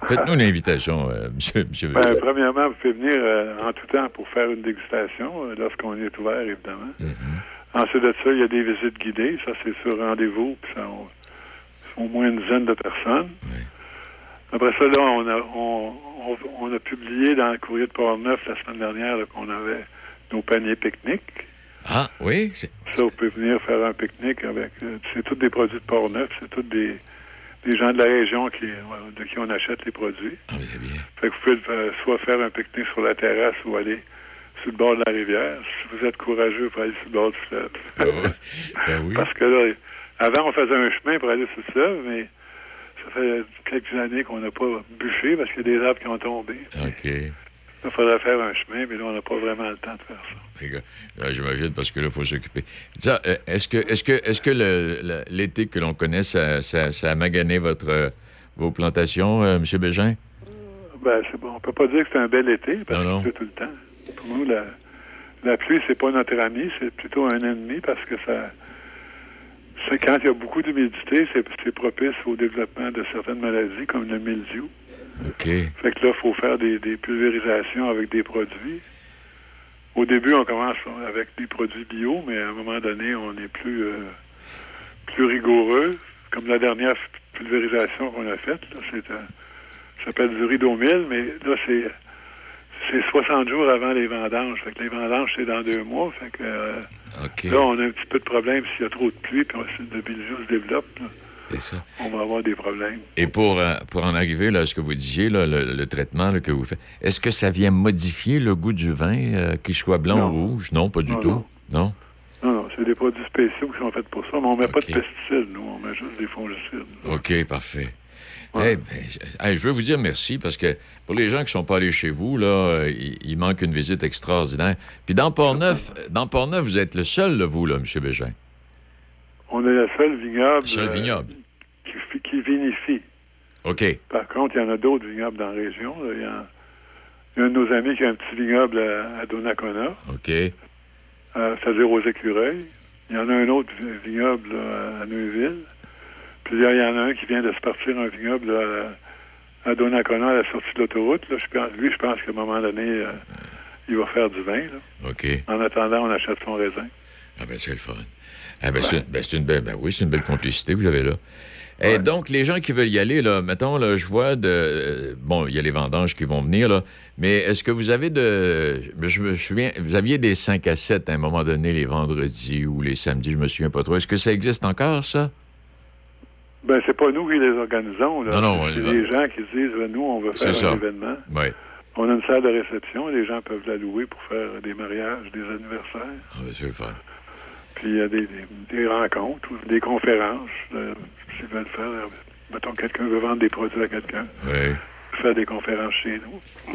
Faites-nous une invitation, euh, monsieur, monsieur Ben, premièrement, vous pouvez venir euh, en tout temps pour faire une dégustation, euh, lorsqu'on est ouvert, évidemment. Mm-hmm. Ensuite de ça, il y a des visites guidées. Ça, c'est sur rendez-vous, puis ça, on- au moins une dizaine de personnes. Après ça, là, on a, on, on, on a publié dans le courrier de Port-Neuf la semaine dernière qu'on avait nos paniers pique-nique. Ah, oui? Ça, vous pouvez venir faire un pique-nique avec. euh, c'est tous des produits de Port-Neuf, c'est tous des, des gens de la région qui, euh, de qui on achète les produits. Ah, oui, c'est bien. Fait que vous pouvez euh, soit faire un pique-nique sur la terrasse ou aller sur le bord de la rivière. Si vous êtes courageux, vous pouvez aller sur le bord du fleuve. Ah. Ben oui. Parce que là, avant, on faisait un chemin pour aller sur le fleuve, mais ça fait quelques années qu'on n'a pas bûché parce qu'il y a des arbres qui ont tombé. OK. Il faudrait faire un chemin, mais là, on n'a pas vraiment le temps de faire ça. Là, J'imagine, parce que là, il faut s'occuper. Euh, est-ce que, est-ce que, est-ce que l'été que l'on connaît, ça, ça, ça a magané votre, euh, vos plantations, euh, M. Bégin? Ben, c'est bon. On peut pas dire que c'est un bel été parce Non, non. que c'est tout le temps. Pour nous, la, la pluie, c'est pas notre ami, c'est plutôt un ennemi parce que ça. C'est quand il y a beaucoup d'humidité, c'est propice au développement de certaines maladies comme le mildiou. OK. Fait que là, il faut faire des, des pulvérisations avec des produits. Au début, on commence avec des produits bio, mais à un moment donné, on est plus, euh, plus rigoureux. Comme la dernière pulvérisation qu'on a faite, là, c'est, ça s'appelle du ridomil, mais là, c'est, c'est 60 jours avant les vendanges. Fait que les vendanges, c'est dans deux mois. Fait que euh, Là, on a un petit peu de problème s'il y a trop de pluie, puis si le mildiou se développe, là, C'est ça. on va avoir des problèmes. Et pour, euh, pour en arriver là, à ce que vous disiez, là, le, le traitement là, que vous faites, est-ce que ça vient modifier le goût du vin, euh, qu'il soit blanc Non. ou rouge? Non, pas du Non, tout. non. Non? Non, non, c'est des produits spéciaux qui sont faits pour ça, mais on met pas de pesticides, nous, on met juste des fongicides. OK, parfait. Eh ben, je, hey, je veux vous dire merci parce que pour les gens qui ne sont pas allés chez vous, là, euh, il, il manque une visite extraordinaire. Puis dans Port-Neuf, dans Port-Neuf, vous êtes le seul, là, vous, là, M. Bégin. On est le seul vignoble, Seul euh, qui, qui vinifie. OK. Par contre, il y en a d'autres vignobles dans la région. Il y, a, un de nos amis qui a un petit vignoble à, à Donnacona, OK. euh, c'est-à-dire aux écureuils. Il y en a un autre vi- vignoble à Neuville. Puis là, il y en a un qui vient de se partir un vignoble à, à Donnacona, à la sortie de l'autoroute. là. Je pense- lui, je pense qu'à un moment donné, euh, il va faire du vin. là. OK. En attendant, on achète son raisin. Ah ben c'est le fun. Ah ben, c'est, ben, c'est une belle, ben oui, c'est une belle complicité que vous avez là. Et donc, les gens qui veulent y aller, là, mettons, là, je vois de. Bon, il y a les vendanges qui vont venir, là. Mais est-ce que vous avez de. Je me souviens, vous aviez des 5 à 7 à un moment donné, les vendredis ou les samedis, je me souviens pas trop. Est-ce que ça existe encore, ça? Ben, c'est pas nous qui les organisons. Là. Non, non, c'est les gens qui se disent, ben, nous, on veut faire ça. un événement. Oui. On a une salle de réception, les gens peuvent la louer pour faire des mariages, des anniversaires. Ah, ben, c'est le fun. Puis il y a des, des- des rencontres, des conférences, euh, s'ils veulent faire. euh, Mettons, quelqu'un veut vendre des produits à quelqu'un, Oui. faire des conférences chez nous.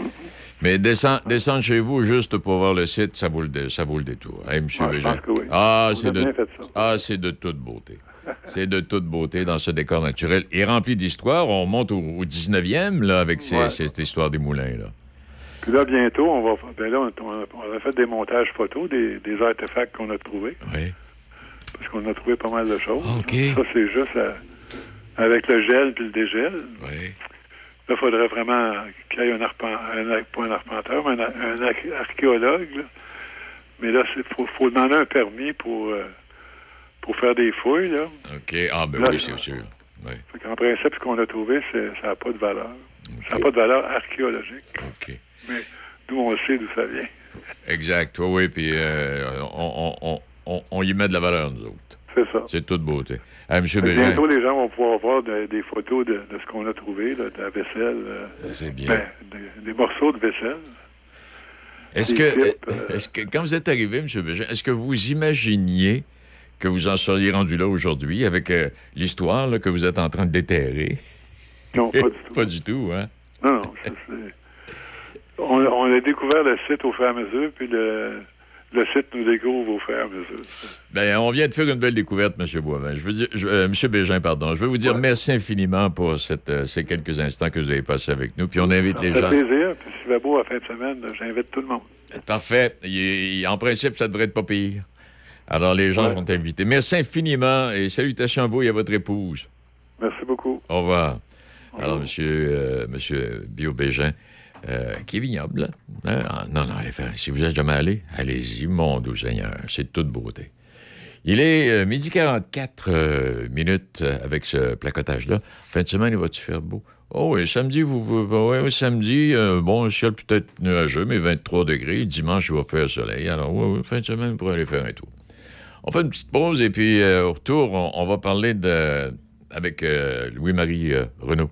Mais descend- descendre chez vous juste pour voir le site, ça vaut le, ça vaut le détour. Hein, M. Ouais, je Bégin? pense que oui. Ah, c'est de, ça. ah, c'est de toute beauté. C'est de toute beauté dans ce décor naturel et rempli d'histoire. On monte au, au 19e là, avec ces- Ouais. cette histoire des moulins. Là. Puis là, bientôt, on va. Ben là, on, a, on a fait des montages photos des, des artefacts qu'on a trouvés. Oui. Parce qu'on a trouvé pas mal de choses. Ça, c'est juste à- avec le gel puis le dégel. Oui. Là, il faudrait vraiment qu'il y ait un, arpen, un ar- pas un arpenteur, mais un, un ar- archéologue. là. Mais là, il faut, faut demander un permis pour, euh, pour faire des fouilles. Là. OK. Ah, ben Là, oui, c'est sûr. Oui. Fait en principe, ce qu'on a trouvé, ça n'a pas de valeur. Ça n'a pas de valeur archéologique. OK. Mais nous, on sait d'où ça vient. Exact. Oui, oui. Puis euh, on, on- on- on- on y met de la valeur, nous autres. C'est ça. C'est toute beauté. Ah, M. Bientôt, les gens vont pouvoir voir de- des photos de, de ce qu'on a trouvé, là, de la vaisselle. euh, c'est bien. ben, des, des morceaux de vaisselle. Est-ce que, clips, euh, que, quand vous êtes arrivé, M. Bégin, est-ce que vous imaginiez que vous en seriez rendu là aujourd'hui avec euh, l'histoire que vous êtes en train de déterrer? Non, pas du tout. Pas du tout, hein? Non, non. on, on a découvert le site au fur et à mesure, puis le, le site nous découvre au fur et à mesure. Ben, on vient de faire une belle découverte, M. Boivin. Je veux dire, je- euh, M. Bégin, pardon. Je veux vous dire merci infiniment pour cette, euh, ces quelques instants que vous avez passés avec nous. Puis on invite Ça les fait gens. plaisir, puis s'il va beau à fin de semaine, j'invite tout le monde. Parfait. Il- il- en principe, ça devrait être pas pire. Alors, les gens sont invités. Merci infiniment et salutations à vous et à votre épouse. Merci beaucoup. Au revoir. Alors, monsieur, euh, monsieur Bio Bégin, euh, qui est vignoble, hein? Ah, non, non, allez faire. Si vous êtes jamais allé, allez-y, mon doux Seigneur. C'est de toute beauté. Il est euh, midi 44 euh, minutes avec ce placotage-là. Fin de semaine, il va-tu faire beau? Oh oui, samedi, vous, vous- bah ouais, samedi, euh, bon, le ciel peut-être nuageux, mais 23 degrés. Dimanche, il va faire soleil. Alors, oui, oui, fin de semaine, pour aller faire un tour. On fait une petite pause et puis euh, au retour, on, va parler de, avec euh, Louis-Marie euh, Renaud.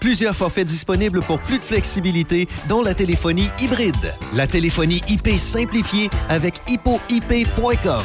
Plusieurs forfaits disponibles pour plus de flexibilité, dont la téléphonie hybride. La téléphonie IP simplifiée avec hippoip.com.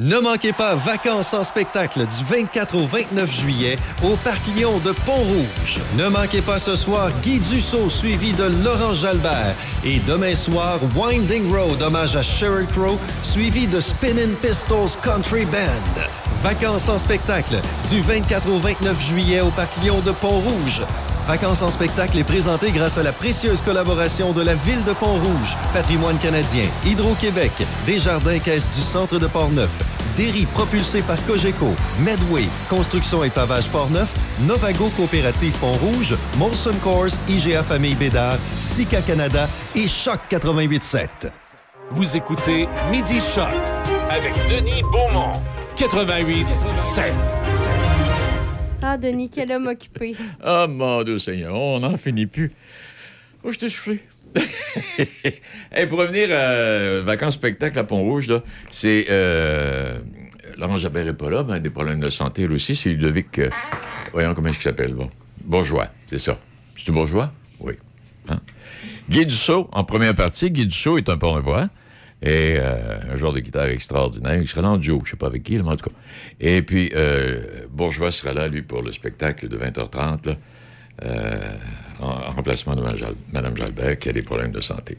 Ne manquez pas Vacances en spectacle du 24 au 29 juillet au Parc Lyon de Pont-Rouge. Ne manquez pas ce soir Guy Dussault suivi de Laurent Jalbert. Et demain soir, Winding Road, hommage à Sheryl Crow, suivi de Spinning Pistols Country Band. Vacances en spectacle du 24 au 29 juillet au Parc Lyon de Pont-Rouge. Vacances en spectacle est présenté grâce à la précieuse collaboration de la Ville de Pont-Rouge, Patrimoine canadien, Hydro-Québec, Desjardins Caisse du Centre de Port-Neuf, Derry propulsé par Cogeco, Medway, Construction et Pavage Port-Neuf, Novago Coopérative Pont-Rouge, Molson Course, IGA Famille Bédard, Sika Canada et Choc 88.7. Vous écoutez Midi Choc avec Denis Beaumont. 88 7. Ah, Denis, quel homme occupé. Ah, mon Dieu Seigneur, on n'en finit plus. Oh, je t'ai soufflé. hey, pour revenir à Vacances Spectacle à Pont-Rouge, là, c'est... euh, Laurent Jabert n'est pas là, mais des problèmes de santé, lui aussi. C'est Ludovic... euh, voyons comment est-ce qu'il s'appelle, bon. Bourgeois, c'est ça. C'est-tu Bourgeois? Oui. Hein? Guy Dussault, en première partie, Guy Dussault est un porte-voix et euh, un joueur de guitare extraordinaire. Il sera là en duo, je ne sais pas avec qui, mais en tout cas. Et puis, euh, Bourgeois sera là, lui, pour le spectacle de 20h30, là, euh, en, en remplacement de Mme Jalbert, qui a des problèmes de santé.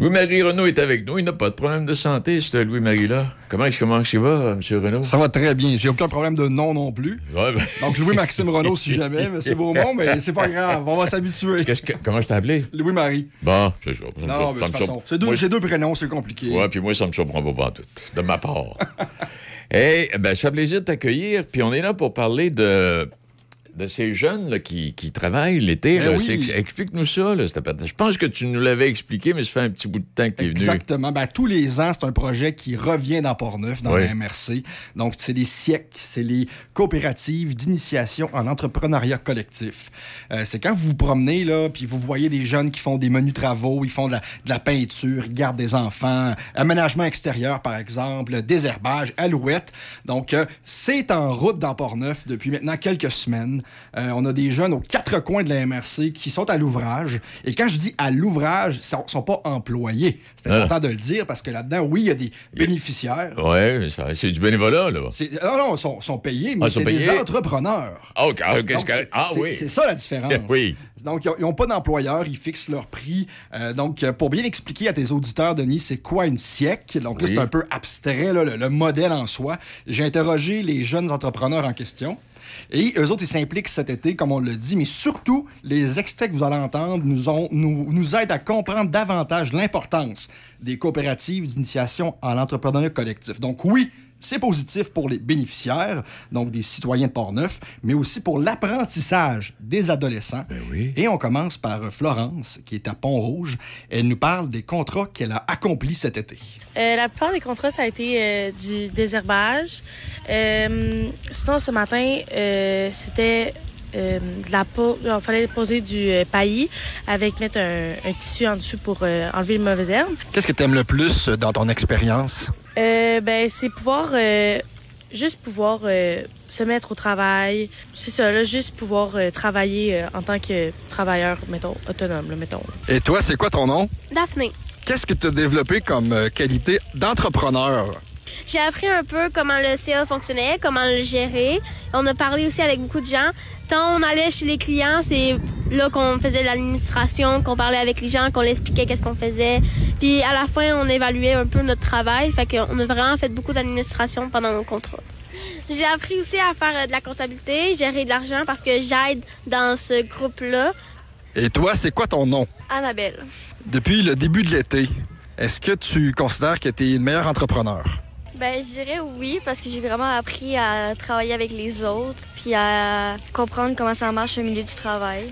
Louis-Marie Renault est avec nous. Il n'a pas de problème de santé, ce Louis-Marie-là. Comment est-ce il va, M. Renault? Ça va très bien. J'ai aucun problème de nom non plus. Ouais, ben- Donc, Louis-Maxime Renault, si jamais, M. Beaumont, mais c'est pas grave. On va s'habituer. Que- comment je t'ai appelé? Louis-Marie. Bon, c'est ça. Non, mais de toute façon, c'est deux, j'ai deux prénoms, c'est compliqué. Ouais, puis moi, ça me surprend pas pantoute, de ma part. hey, ben, ça fait plaisir de t'accueillir. Puis on est là pour parler de, de ces jeunes là, qui, qui travaillent l'été. Ben oui. Explique-nous ça. Là. Je pense que tu nous l'avais expliqué, mais ça fait un petit bout de temps que tu es venu. Exactement. Ben, tous les ans, c'est un projet qui revient dans Port-Neuf, dans Oui. la MRC. Donc, c'est les siècles, c'est les coopératives d'initiation en entrepreneuriat collectif. Euh, c'est quand vous vous promenez, là, puis vous voyez des jeunes qui font des menus travaux, ils font de la, de la peinture, ils gardent des enfants, aménagement extérieur, par exemple, désherbage, alouette. Donc, euh, c'est en route dans Port-Neuf depuis maintenant quelques semaines. Euh, on a des jeunes aux quatre coins de la MRC qui sont à l'ouvrage. Et quand je dis à l'ouvrage, ils sont, sont pas employés. C'est Ah. important de le dire parce que là-dedans, oui, il y a des bénéficiaires. Ça- c'est du bénévolat, là. Non, non, ils sont, sont payés, mais Ah, ils sont c'est des entrepreneurs. Ah, Donc, c'est correct. Ah, c'est- oui. C'est ça la différence. Oui. Donc, ils n'ont pas d'employeur, ils fixent leur prix. Euh, donc, euh, pour bien expliquer à tes auditeurs, Denis, c'est quoi une SIEC? Donc là, Oui. c'est un peu abstrait, là, le, le modèle en soi. J'ai interrogé les jeunes entrepreneurs en question. Et eux autres, ils s'impliquent cet été, comme on le dit, mais surtout, les extraits que vous allez entendre nous, aident à comprendre davantage l'importance des coopératives d'initiation en entrepreneuriat collectif. Donc oui, c'est positif pour les bénéficiaires, donc des citoyens de Port-Neuf, mais aussi pour l'apprentissage des adolescents. Et on commence par Florence, qui est à Pont-Rouge. Elle nous parle des contrats qu'elle a accomplis cet été. Euh, la plupart des contrats, ça a été euh, du désherbage. Euh, sinon, ce matin, euh, c'était euh, de la peau. Il fallait poser du euh, paillis avec mettre un, un tissu en dessous pour euh, enlever les mauvaises herbes. Qu'est-ce que tu aimes le plus dans ton expérience? Euh, ben, c'est pouvoir euh, juste pouvoir euh, se mettre au travail. C'est ça, là, juste pouvoir euh, travailler euh, en tant que travailleur, mettons, autonome, là, mettons. Et toi, c'est quoi ton nom? Daphné. Qu'est-ce que tu as développé comme euh, qualité d'entrepreneur? J'ai appris un peu comment le CA fonctionnait, comment le gérer. On a parlé aussi avec beaucoup de gens. Quand on allait chez les clients, c'est là qu'on faisait l'administration, qu'on parlait avec les gens, qu'on leur expliquait qu'est-ce qu'on faisait. Puis à la fin, on évaluait un peu notre travail. Fait qu'on a vraiment fait beaucoup d'administration pendant nos contrats. J'ai appris aussi à faire euh, de la comptabilité, gérer de l'argent parce que j'aide dans ce groupe-là. Et toi, c'est quoi ton nom? Annabelle. Depuis le début de l'été, est-ce que tu considères que tu es une meilleure entrepreneur? Ben, je dirais oui, parce que j'ai vraiment appris à travailler avec les autres, puis à comprendre comment ça marche le milieu du travail.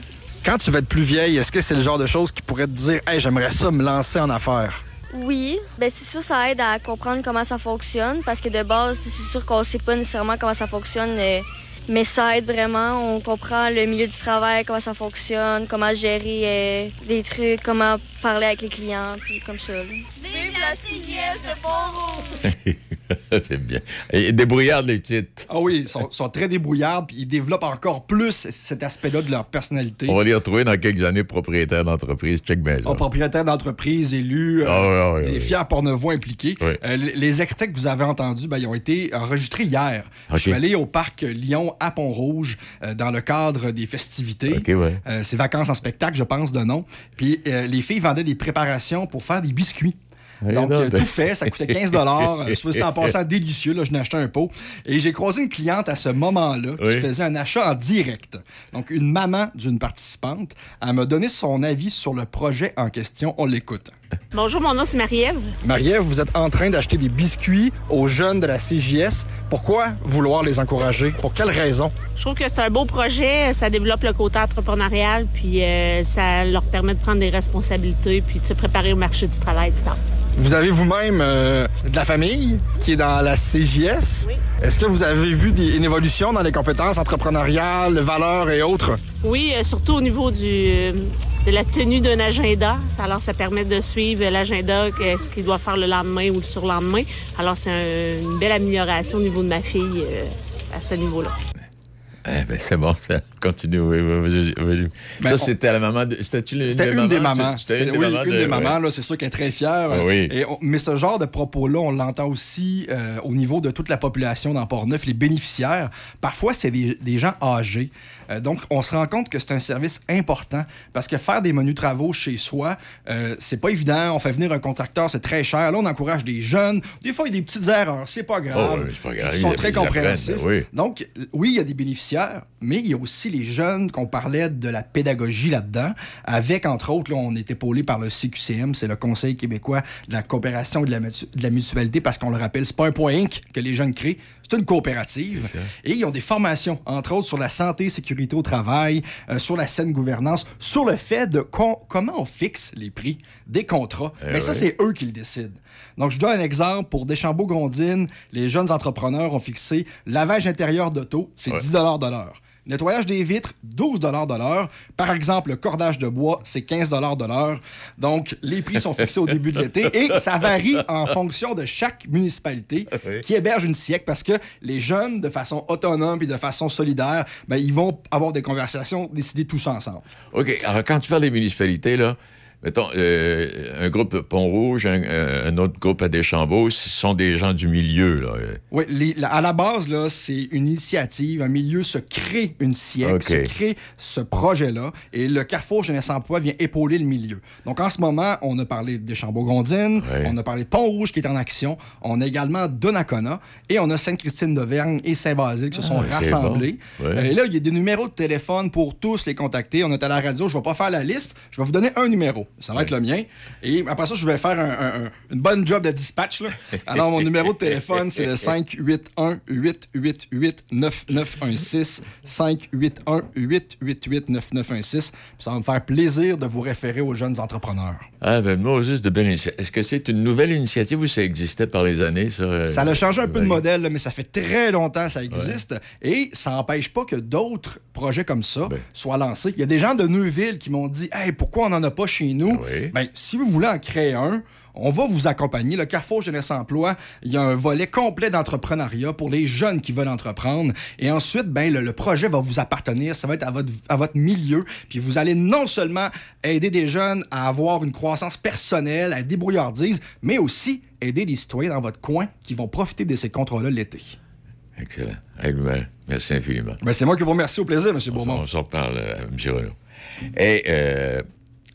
Quand tu vas être plus vieille, est-ce que c'est le genre de choses qui pourrait te dire Hey, j'aimerais ça me lancer en affaires? Oui, ben c'est sûr ça aide à comprendre comment ça fonctionne, parce que de base, c'est sûr qu'on sait pas nécessairement comment ça fonctionne, euh, mais ça aide vraiment. On comprend le milieu du travail, comment ça fonctionne, comment gérer euh, des trucs, comment parler avec les clients, puis comme ça. là. Vive la CGS de Pont-Rouge! c'est bien. Et débrouillardes, les petites. Ah oui, ils sont, sont très débrouillards, puis ils développent encore plus cet aspect-là de leur personnalité. On va les retrouver dans quelques années propriétaires d'entreprise. Check bien. Oh, propriétaires d'entreprise, élus, euh, ouais, ouais, des ouais. fiers pornevois impliqués. Euh, les- les extraits que vous avez entendus, ben, ils ont été enregistrés hier. Je suis allé au parc Lyon à Pont-Rouge euh, dans le cadre des festivités. OK, ouais. Euh, c'est vacances en spectacle, je pense, de nom. Puis euh, les filles vendaient des préparations pour faire des biscuits. Donc, euh, tout fait, ça coûtait 15 euh, Soit c'était en passant délicieux, là, je n'ai acheté un pot. Et j'ai croisé une cliente à ce moment-là qui faisait un achat en direct. Donc, une maman d'une participante, elle m'a donné son avis sur le projet en question. On l'écoute. Bonjour, mon nom c'est Marie-Ève. Marie-Ève, vous êtes en train d'acheter des biscuits aux jeunes de la CJS. Pourquoi vouloir les encourager? Pour quelle raison? Je trouve que c'est un beau projet, ça développe le côté entrepreneurial, puis euh, ça leur permet de prendre des responsabilités, puis de se préparer au marché du travail plus tard. Vous avez vous-même euh, de la famille qui est dans la CJS. Est-ce que vous avez vu des- une évolution dans les compétences entrepreneuriales, valeurs et autres? Oui, euh, surtout au niveau du, de la tenue d'un agenda. Alors, ça permet de suivre l'agenda, ce qu'il doit faire le lendemain ou le surlendemain. Alors, c'est un- une belle amélioration au niveau de ma fille euh, à ce niveau-là. Eh ben, c'est bon, ça continue. Oui, oui, vas-y. Ben, ça, on- c'était la maman de. C'était-tu une, C'était une des mamans. C'était une des oui, mamans. une de- des mamans, ouais. là, c'est sûr qu'elle est très fière. Ah oui. Et on- mais ce genre de propos-là, on l'entend aussi euh, au niveau de toute la population dans Port-Neuf, les bénéficiaires. Parfois, c'est des, des gens âgés. Euh, donc, on se rend compte que c'est un service important parce que faire des menus travaux chez soi, euh, c'est pas évident. On fait venir un contracteur, c'est très cher. Là, on encourage des jeunes. Des fois, il y a des petites erreurs, c'est pas grave. Oh, oui, pas grave. Ils sont très apprennent, compréhensifs. oui. Donc, oui, il y a des bénéficiaires, mais il y a aussi les jeunes qu'on parlait de la pédagogie là-dedans, avec, entre autres, là, on est épaulé par le CQCM, c'est le Conseil québécois de la coopération et de la, de la mutualité, parce qu'on le rappelle, c'est pas un point Inc. que les jeunes créent, c'est une coopérative. Et ils ont des formations, entre autres, sur la santé, sécurité au travail, euh, sur la saine gouvernance, sur le fait de comment on fixe les prix des contrats. Eh Mais ça, c'est eux qui le décident. Donc, je donne un exemple. Pour Deschambault-Gondine, les jeunes entrepreneurs ont fixé lavage intérieur d'auto, c'est Ouais. 10 de l'heure. Nettoyage des vitres, 12 de l'heure. Par exemple, le cordage de bois, c'est 15 de l'heure. Donc, les prix sont fixés au début de l'été et ça varie en fonction de chaque municipalité Oui. qui héberge une SIEC parce que les jeunes, de façon autonome et de façon solidaire, ben, ils vont avoir des conversations, décider tous ensemble. OK. Alors, quand tu parles des municipalités, là, mettons, euh, un groupe Pont-Rouge, un, euh, un autre groupe à Deschambault, ce sont des gens du milieu, là. Oui, les- la- à la base, là, c'est une initiative. Un milieu se crée une siècle, se crée ce projet-là. Et le Carrefour Jeunesse Emploi vient épauler le milieu. Donc, en ce moment, on a parlé de Deschambault-Gondine, Ouais. on a parlé de Pont-Rouge qui est en action, on a également Donnacona et on a Sainte-Christine d'Auvergne et Saint-Basile qui se sont Ah, rassemblés. bon. Ouais. Et là, il y a des numéros de téléphone pour tous les contacter. On est à la radio, je ne vais pas faire la liste, je vais vous donner un numéro. Ça va être le mien. Et après ça, je vais faire un- un- un- une bonne job de dispatch. là. Alors, mon numéro de téléphone, c'est le 581-888-9916. 581-888-9916. Puis Ça va me faire plaisir de vous référer aux jeunes entrepreneurs. Ah, ben, moi aussi, de belle. Est-ce que c'est une nouvelle initiative ou ça existait par les années, ça? euh, Ça a changé un peu de modèle, là, mais ça fait très longtemps que ça existe. Et ça n'empêche pas que d'autres projets comme ça Ben. soient lancés. Il y a des gens de Neuville qui m'ont dit Hey, pourquoi on n'en a pas chez nous. Ben, si vous voulez en créer un, on va vous accompagner. Le Carrefour Jeunesse Emploi, il y a un volet complet d'entrepreneuriat pour les jeunes qui veulent entreprendre. Et ensuite, ben, le, le projet va vous appartenir. Ça va être à votre, à votre milieu. Puis vous allez non seulement aider des jeunes à avoir une croissance personnelle, à débrouillardise, mais aussi aider les citoyens dans votre coin qui vont profiter de ces contrats-là l'été. Excellent. Louis, merci infiniment. Ben, c'est moi qui vous remercie. Au plaisir, M. Beaumont. On s'en reparle, euh, M. Renaud. Et euh,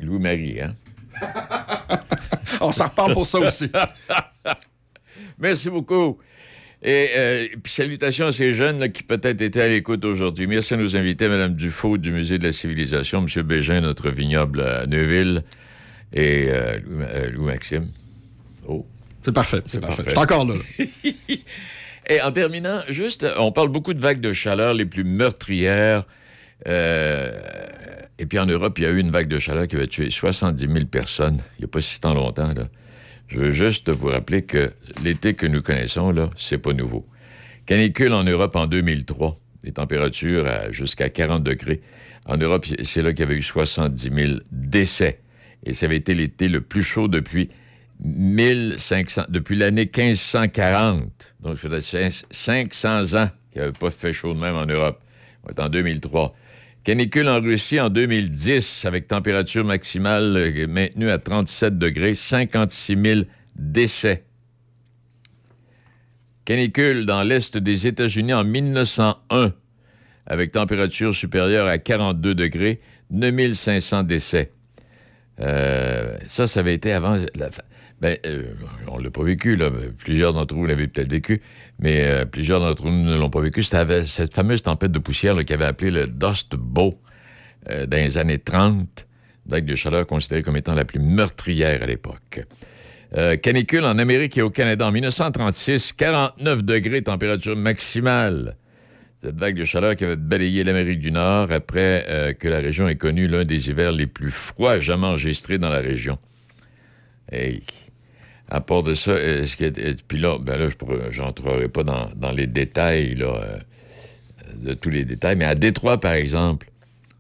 Louis-Marie, hein? On s'en reparle pour ça aussi. Merci beaucoup. Et euh, puis salutations à ces jeunes là, qui peut-être étaient à l'écoute aujourd'hui. Merci à nos invités, Mme Dufault du Musée de la Civilisation, M. Bégin, notre vignoble à Neuville, et euh, euh, Louis-Maxime. oh. C'est parfait, c'est parfait. Je suis encore là. là. Et en terminant, juste, on parle beaucoup de vagues de chaleur les plus meurtrières. Euh, et puis en Europe, il y a eu une vague de chaleur qui avait tué 70 000 personnes il n'y a pas si tant longtemps. Là. Je veux juste vous rappeler que l'été que nous connaissons, là, c'est pas nouveau. Canicule en Europe en 2003, les températures jusqu'à 40 degrés. En Europe, c'est- là qu'il y avait eu 70 000 décès. Et ça avait été l'été le plus chaud depuis 1500, depuis l'année 1540. Donc, ça faisait 500 ans qu'il n'y avait pas fait chaud de même en Europe. On en 2003. Canicule en Russie en 2010, avec température maximale euh, maintenue à 37 degrés, 56 000 décès. Canicule dans l'est des États-Unis en 1901, avec température supérieure à 42 degrés, 9500 décès. Euh, ça, ça avait été avant la. Ben, euh, on ne l'a pas vécu, là. mais Plusieurs d'entre vous l'avaient peut-être vécu, mais euh, plusieurs d'entre nous ne l'ont pas vécu. C'était cette fameuse tempête de poussière là, qui avait appelé le Dust Bowl euh, dans les années 30, une vague de chaleur considérée comme étant la plus meurtrière à l'époque. Canicule en Amérique et au Canada en 1936, 49 degrés température maximale. Cette vague de chaleur qui avait balayé l'Amérique du Nord après que la région ait connu l'un des hivers les plus froids jamais enregistrés dans la région. Et à part de ça, est-ce puis là, ben là, je n'entrerai pas dans, les détails euh, de tous les détails, mais à Détroit, par exemple,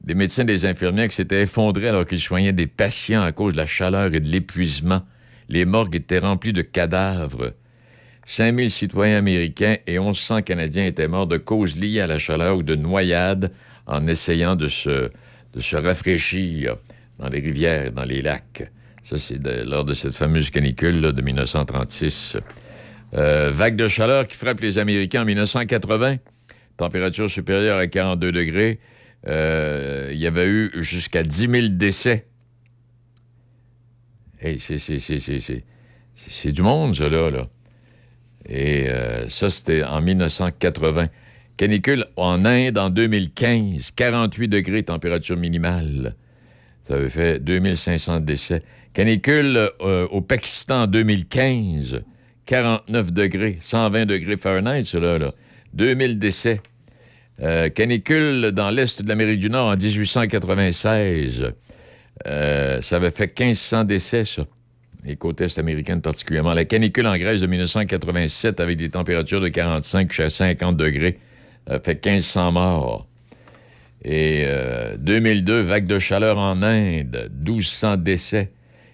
des médecins et des infirmières qui s'étaient effondrés alors qu'ils soignaient des patients à cause de la chaleur et de l'épuisement. Les morgues étaient remplies de cadavres. 5000 citoyens américains et 1100 Canadiens étaient morts de causes liées à la chaleur ou de noyades en essayant de se, de se rafraîchir dans les rivières, dans les lacs. Ça, c'est lors de cette fameuse canicule de 1936. Euh, vague de chaleur qui frappe les Américains en 1980. Température supérieure à 42 degrés. Euh, il y avait eu jusqu'à 10 000 décès. Hey, c'est du monde, ça, là. là. Et euh, ça, c'était en 1980. Canicule en Inde en 2015, 48 degrés température minimale. Ça avait fait 2500 décès. Canicule euh, au Pakistan en 2015, 49 degrés, 120 degrés Fahrenheit, cela, là. 2000 décès. Euh, canicule dans l'Est de l'Amérique du Nord en 1896. Euh, ça avait fait 1500 décès, ça. Les côtes est américaines particulièrement. La canicule en Grèce de 1987 avec des températures de 45 jusqu'à 50 degrés. Ça fait 1500 morts. Et euh, 2002, vague de chaleur en Inde, 1200 décès.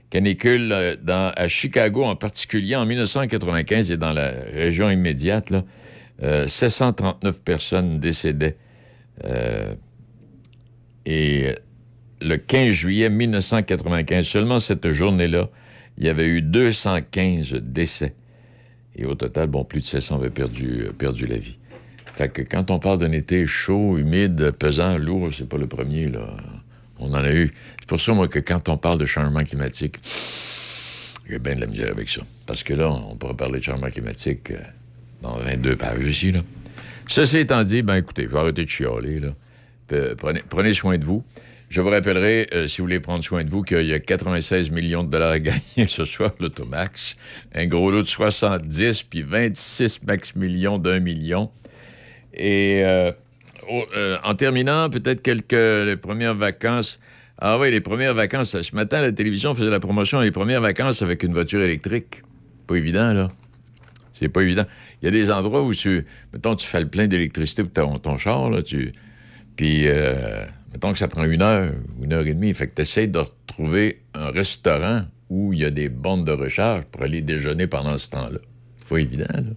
Canicule euh, à Chicago en particulier en 1995 et dans la région immédiate, là, euh, 739 personnes décédaient. Euh, et le 15 juillet 1995, seulement cette journée-là, il y avait eu 215 décès. Et au total, bon, plus de 700 avaient perdu, euh, perdu la vie. Fait que quand on parle d'un été chaud, humide, pesant, lourd, c'est pas le premier, là. On en a eu. C'est pour ça, moi, que quand on parle de changement climatique, j'ai bien de la misère avec ça. Parce que là, on pourrait parler de changement climatique euh, dans 22 pages ici, là. Ceci étant dit, ben écoutez, je vais arrêter de chialer, là. Prenez, prenez soin de vous. Je vous rappellerai, euh, si vous voulez prendre soin de vous, qu'il y a 96 millions de dollars à gagner ce soir, l'Automax. Un gros lot de 70, puis 26 max millions d'un million. Et euh, euh, en terminant, peut-être quelques les premières vacances. Ah oui, les premières vacances. Ce matin, la télévision faisait la promotion des premières vacances avec une voiture électrique. Pas évident, là. C'est pas évident. Il y a des endroits où tu. Mettons, tu fais le plein d'électricité pour ton, ton char, là. Tu, puis, euh, mettons que ça prend une heure ou une heure et demie. Fait que tu essaies de, retr- trouver un restaurant où il y a des bornes de recharge pour aller déjeuner pendant ce temps-là. Pas évident, là.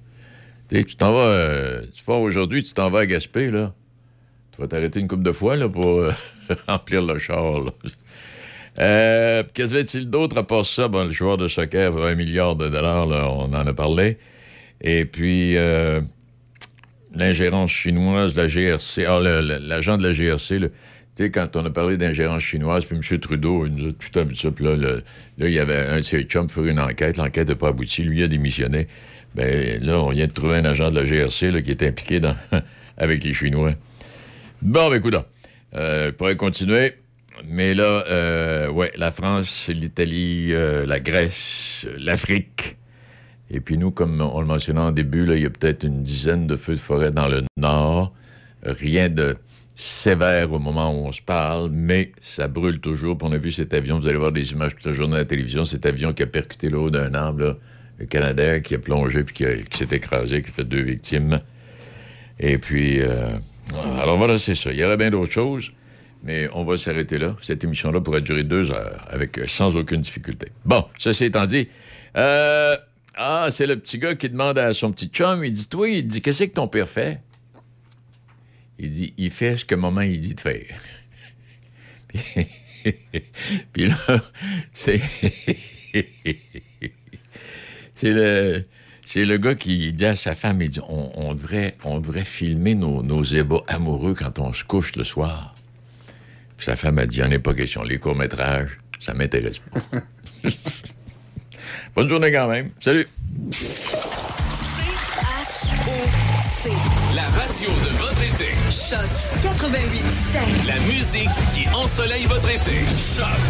Tu sais, tu t'en vas, euh, tu pars aujourd'hui, tu t'en vas à Gaspé, là. Tu vas t'arrêter une couple de fois, là, pour euh, remplir le char, là. Euh, Qu'est-ce d'autre à part ça? Bon, le joueur de soccer, un milliard de dollars, là, on en a parlé. Et puis, euh, l'ingérence chinoise, la GRC, ah, le- le- l'agent de la GRC, là, tu sais, quand on a parlé d'ingérence chinoise, puis M. Trudeau, il nous a tout ça, puis là, le- là, il y avait un de ses chums faisait une enquête, l'enquête n'a pas abouti, lui a démissionné. Ben là, on vient de trouver un agent de la GRC là, qui est impliqué dans, avec les Chinois. Bon, ben écoute, euh, je pourrais continuer, mais là, euh, ouais, la France, l'Italie, euh, la Grèce, euh, l'Afrique. Et puis nous, comme on le mentionnait en début, il y a peut-être une dizaine de feux de forêt dans le nord. Rien de sévère au moment où on se parle, mais ça brûle toujours. Puis on a vu cet avion, vous allez voir des images toute la journée à la télévision, cet avion qui a percuté le haut d'un arbre, là, le Canadair, qui a plongé puis qui, s'est écrasé, qui a fait deux victimes. Et puis, euh, alors voilà, c'est ça. Il y aurait bien d'autres choses, mais on va s'arrêter là. Cette émission-là pourrait durer deux heures, euh, sans aucune difficulté. Bon, ceci étant dit, euh, ah, c'est le petit gars qui demande à son petit chum, il dit, toi, il dit, qu'est-ce que ton père fait? Il dit, il fait ce que maman, il dit de faire. Puis là, c'est... c'est le... C'est le gars qui dit à sa femme, il dit, on, on devrait, on devrait filmer nos, nos ébats amoureux quand on se couche le soir. Puis sa femme a dit, il n'y en est pas question. Les courts-métrages, ça m'intéresse pas. Bonne journée quand même. Salut. La radio de votre été. Choc 88 La musique qui ensoleille votre été. Choc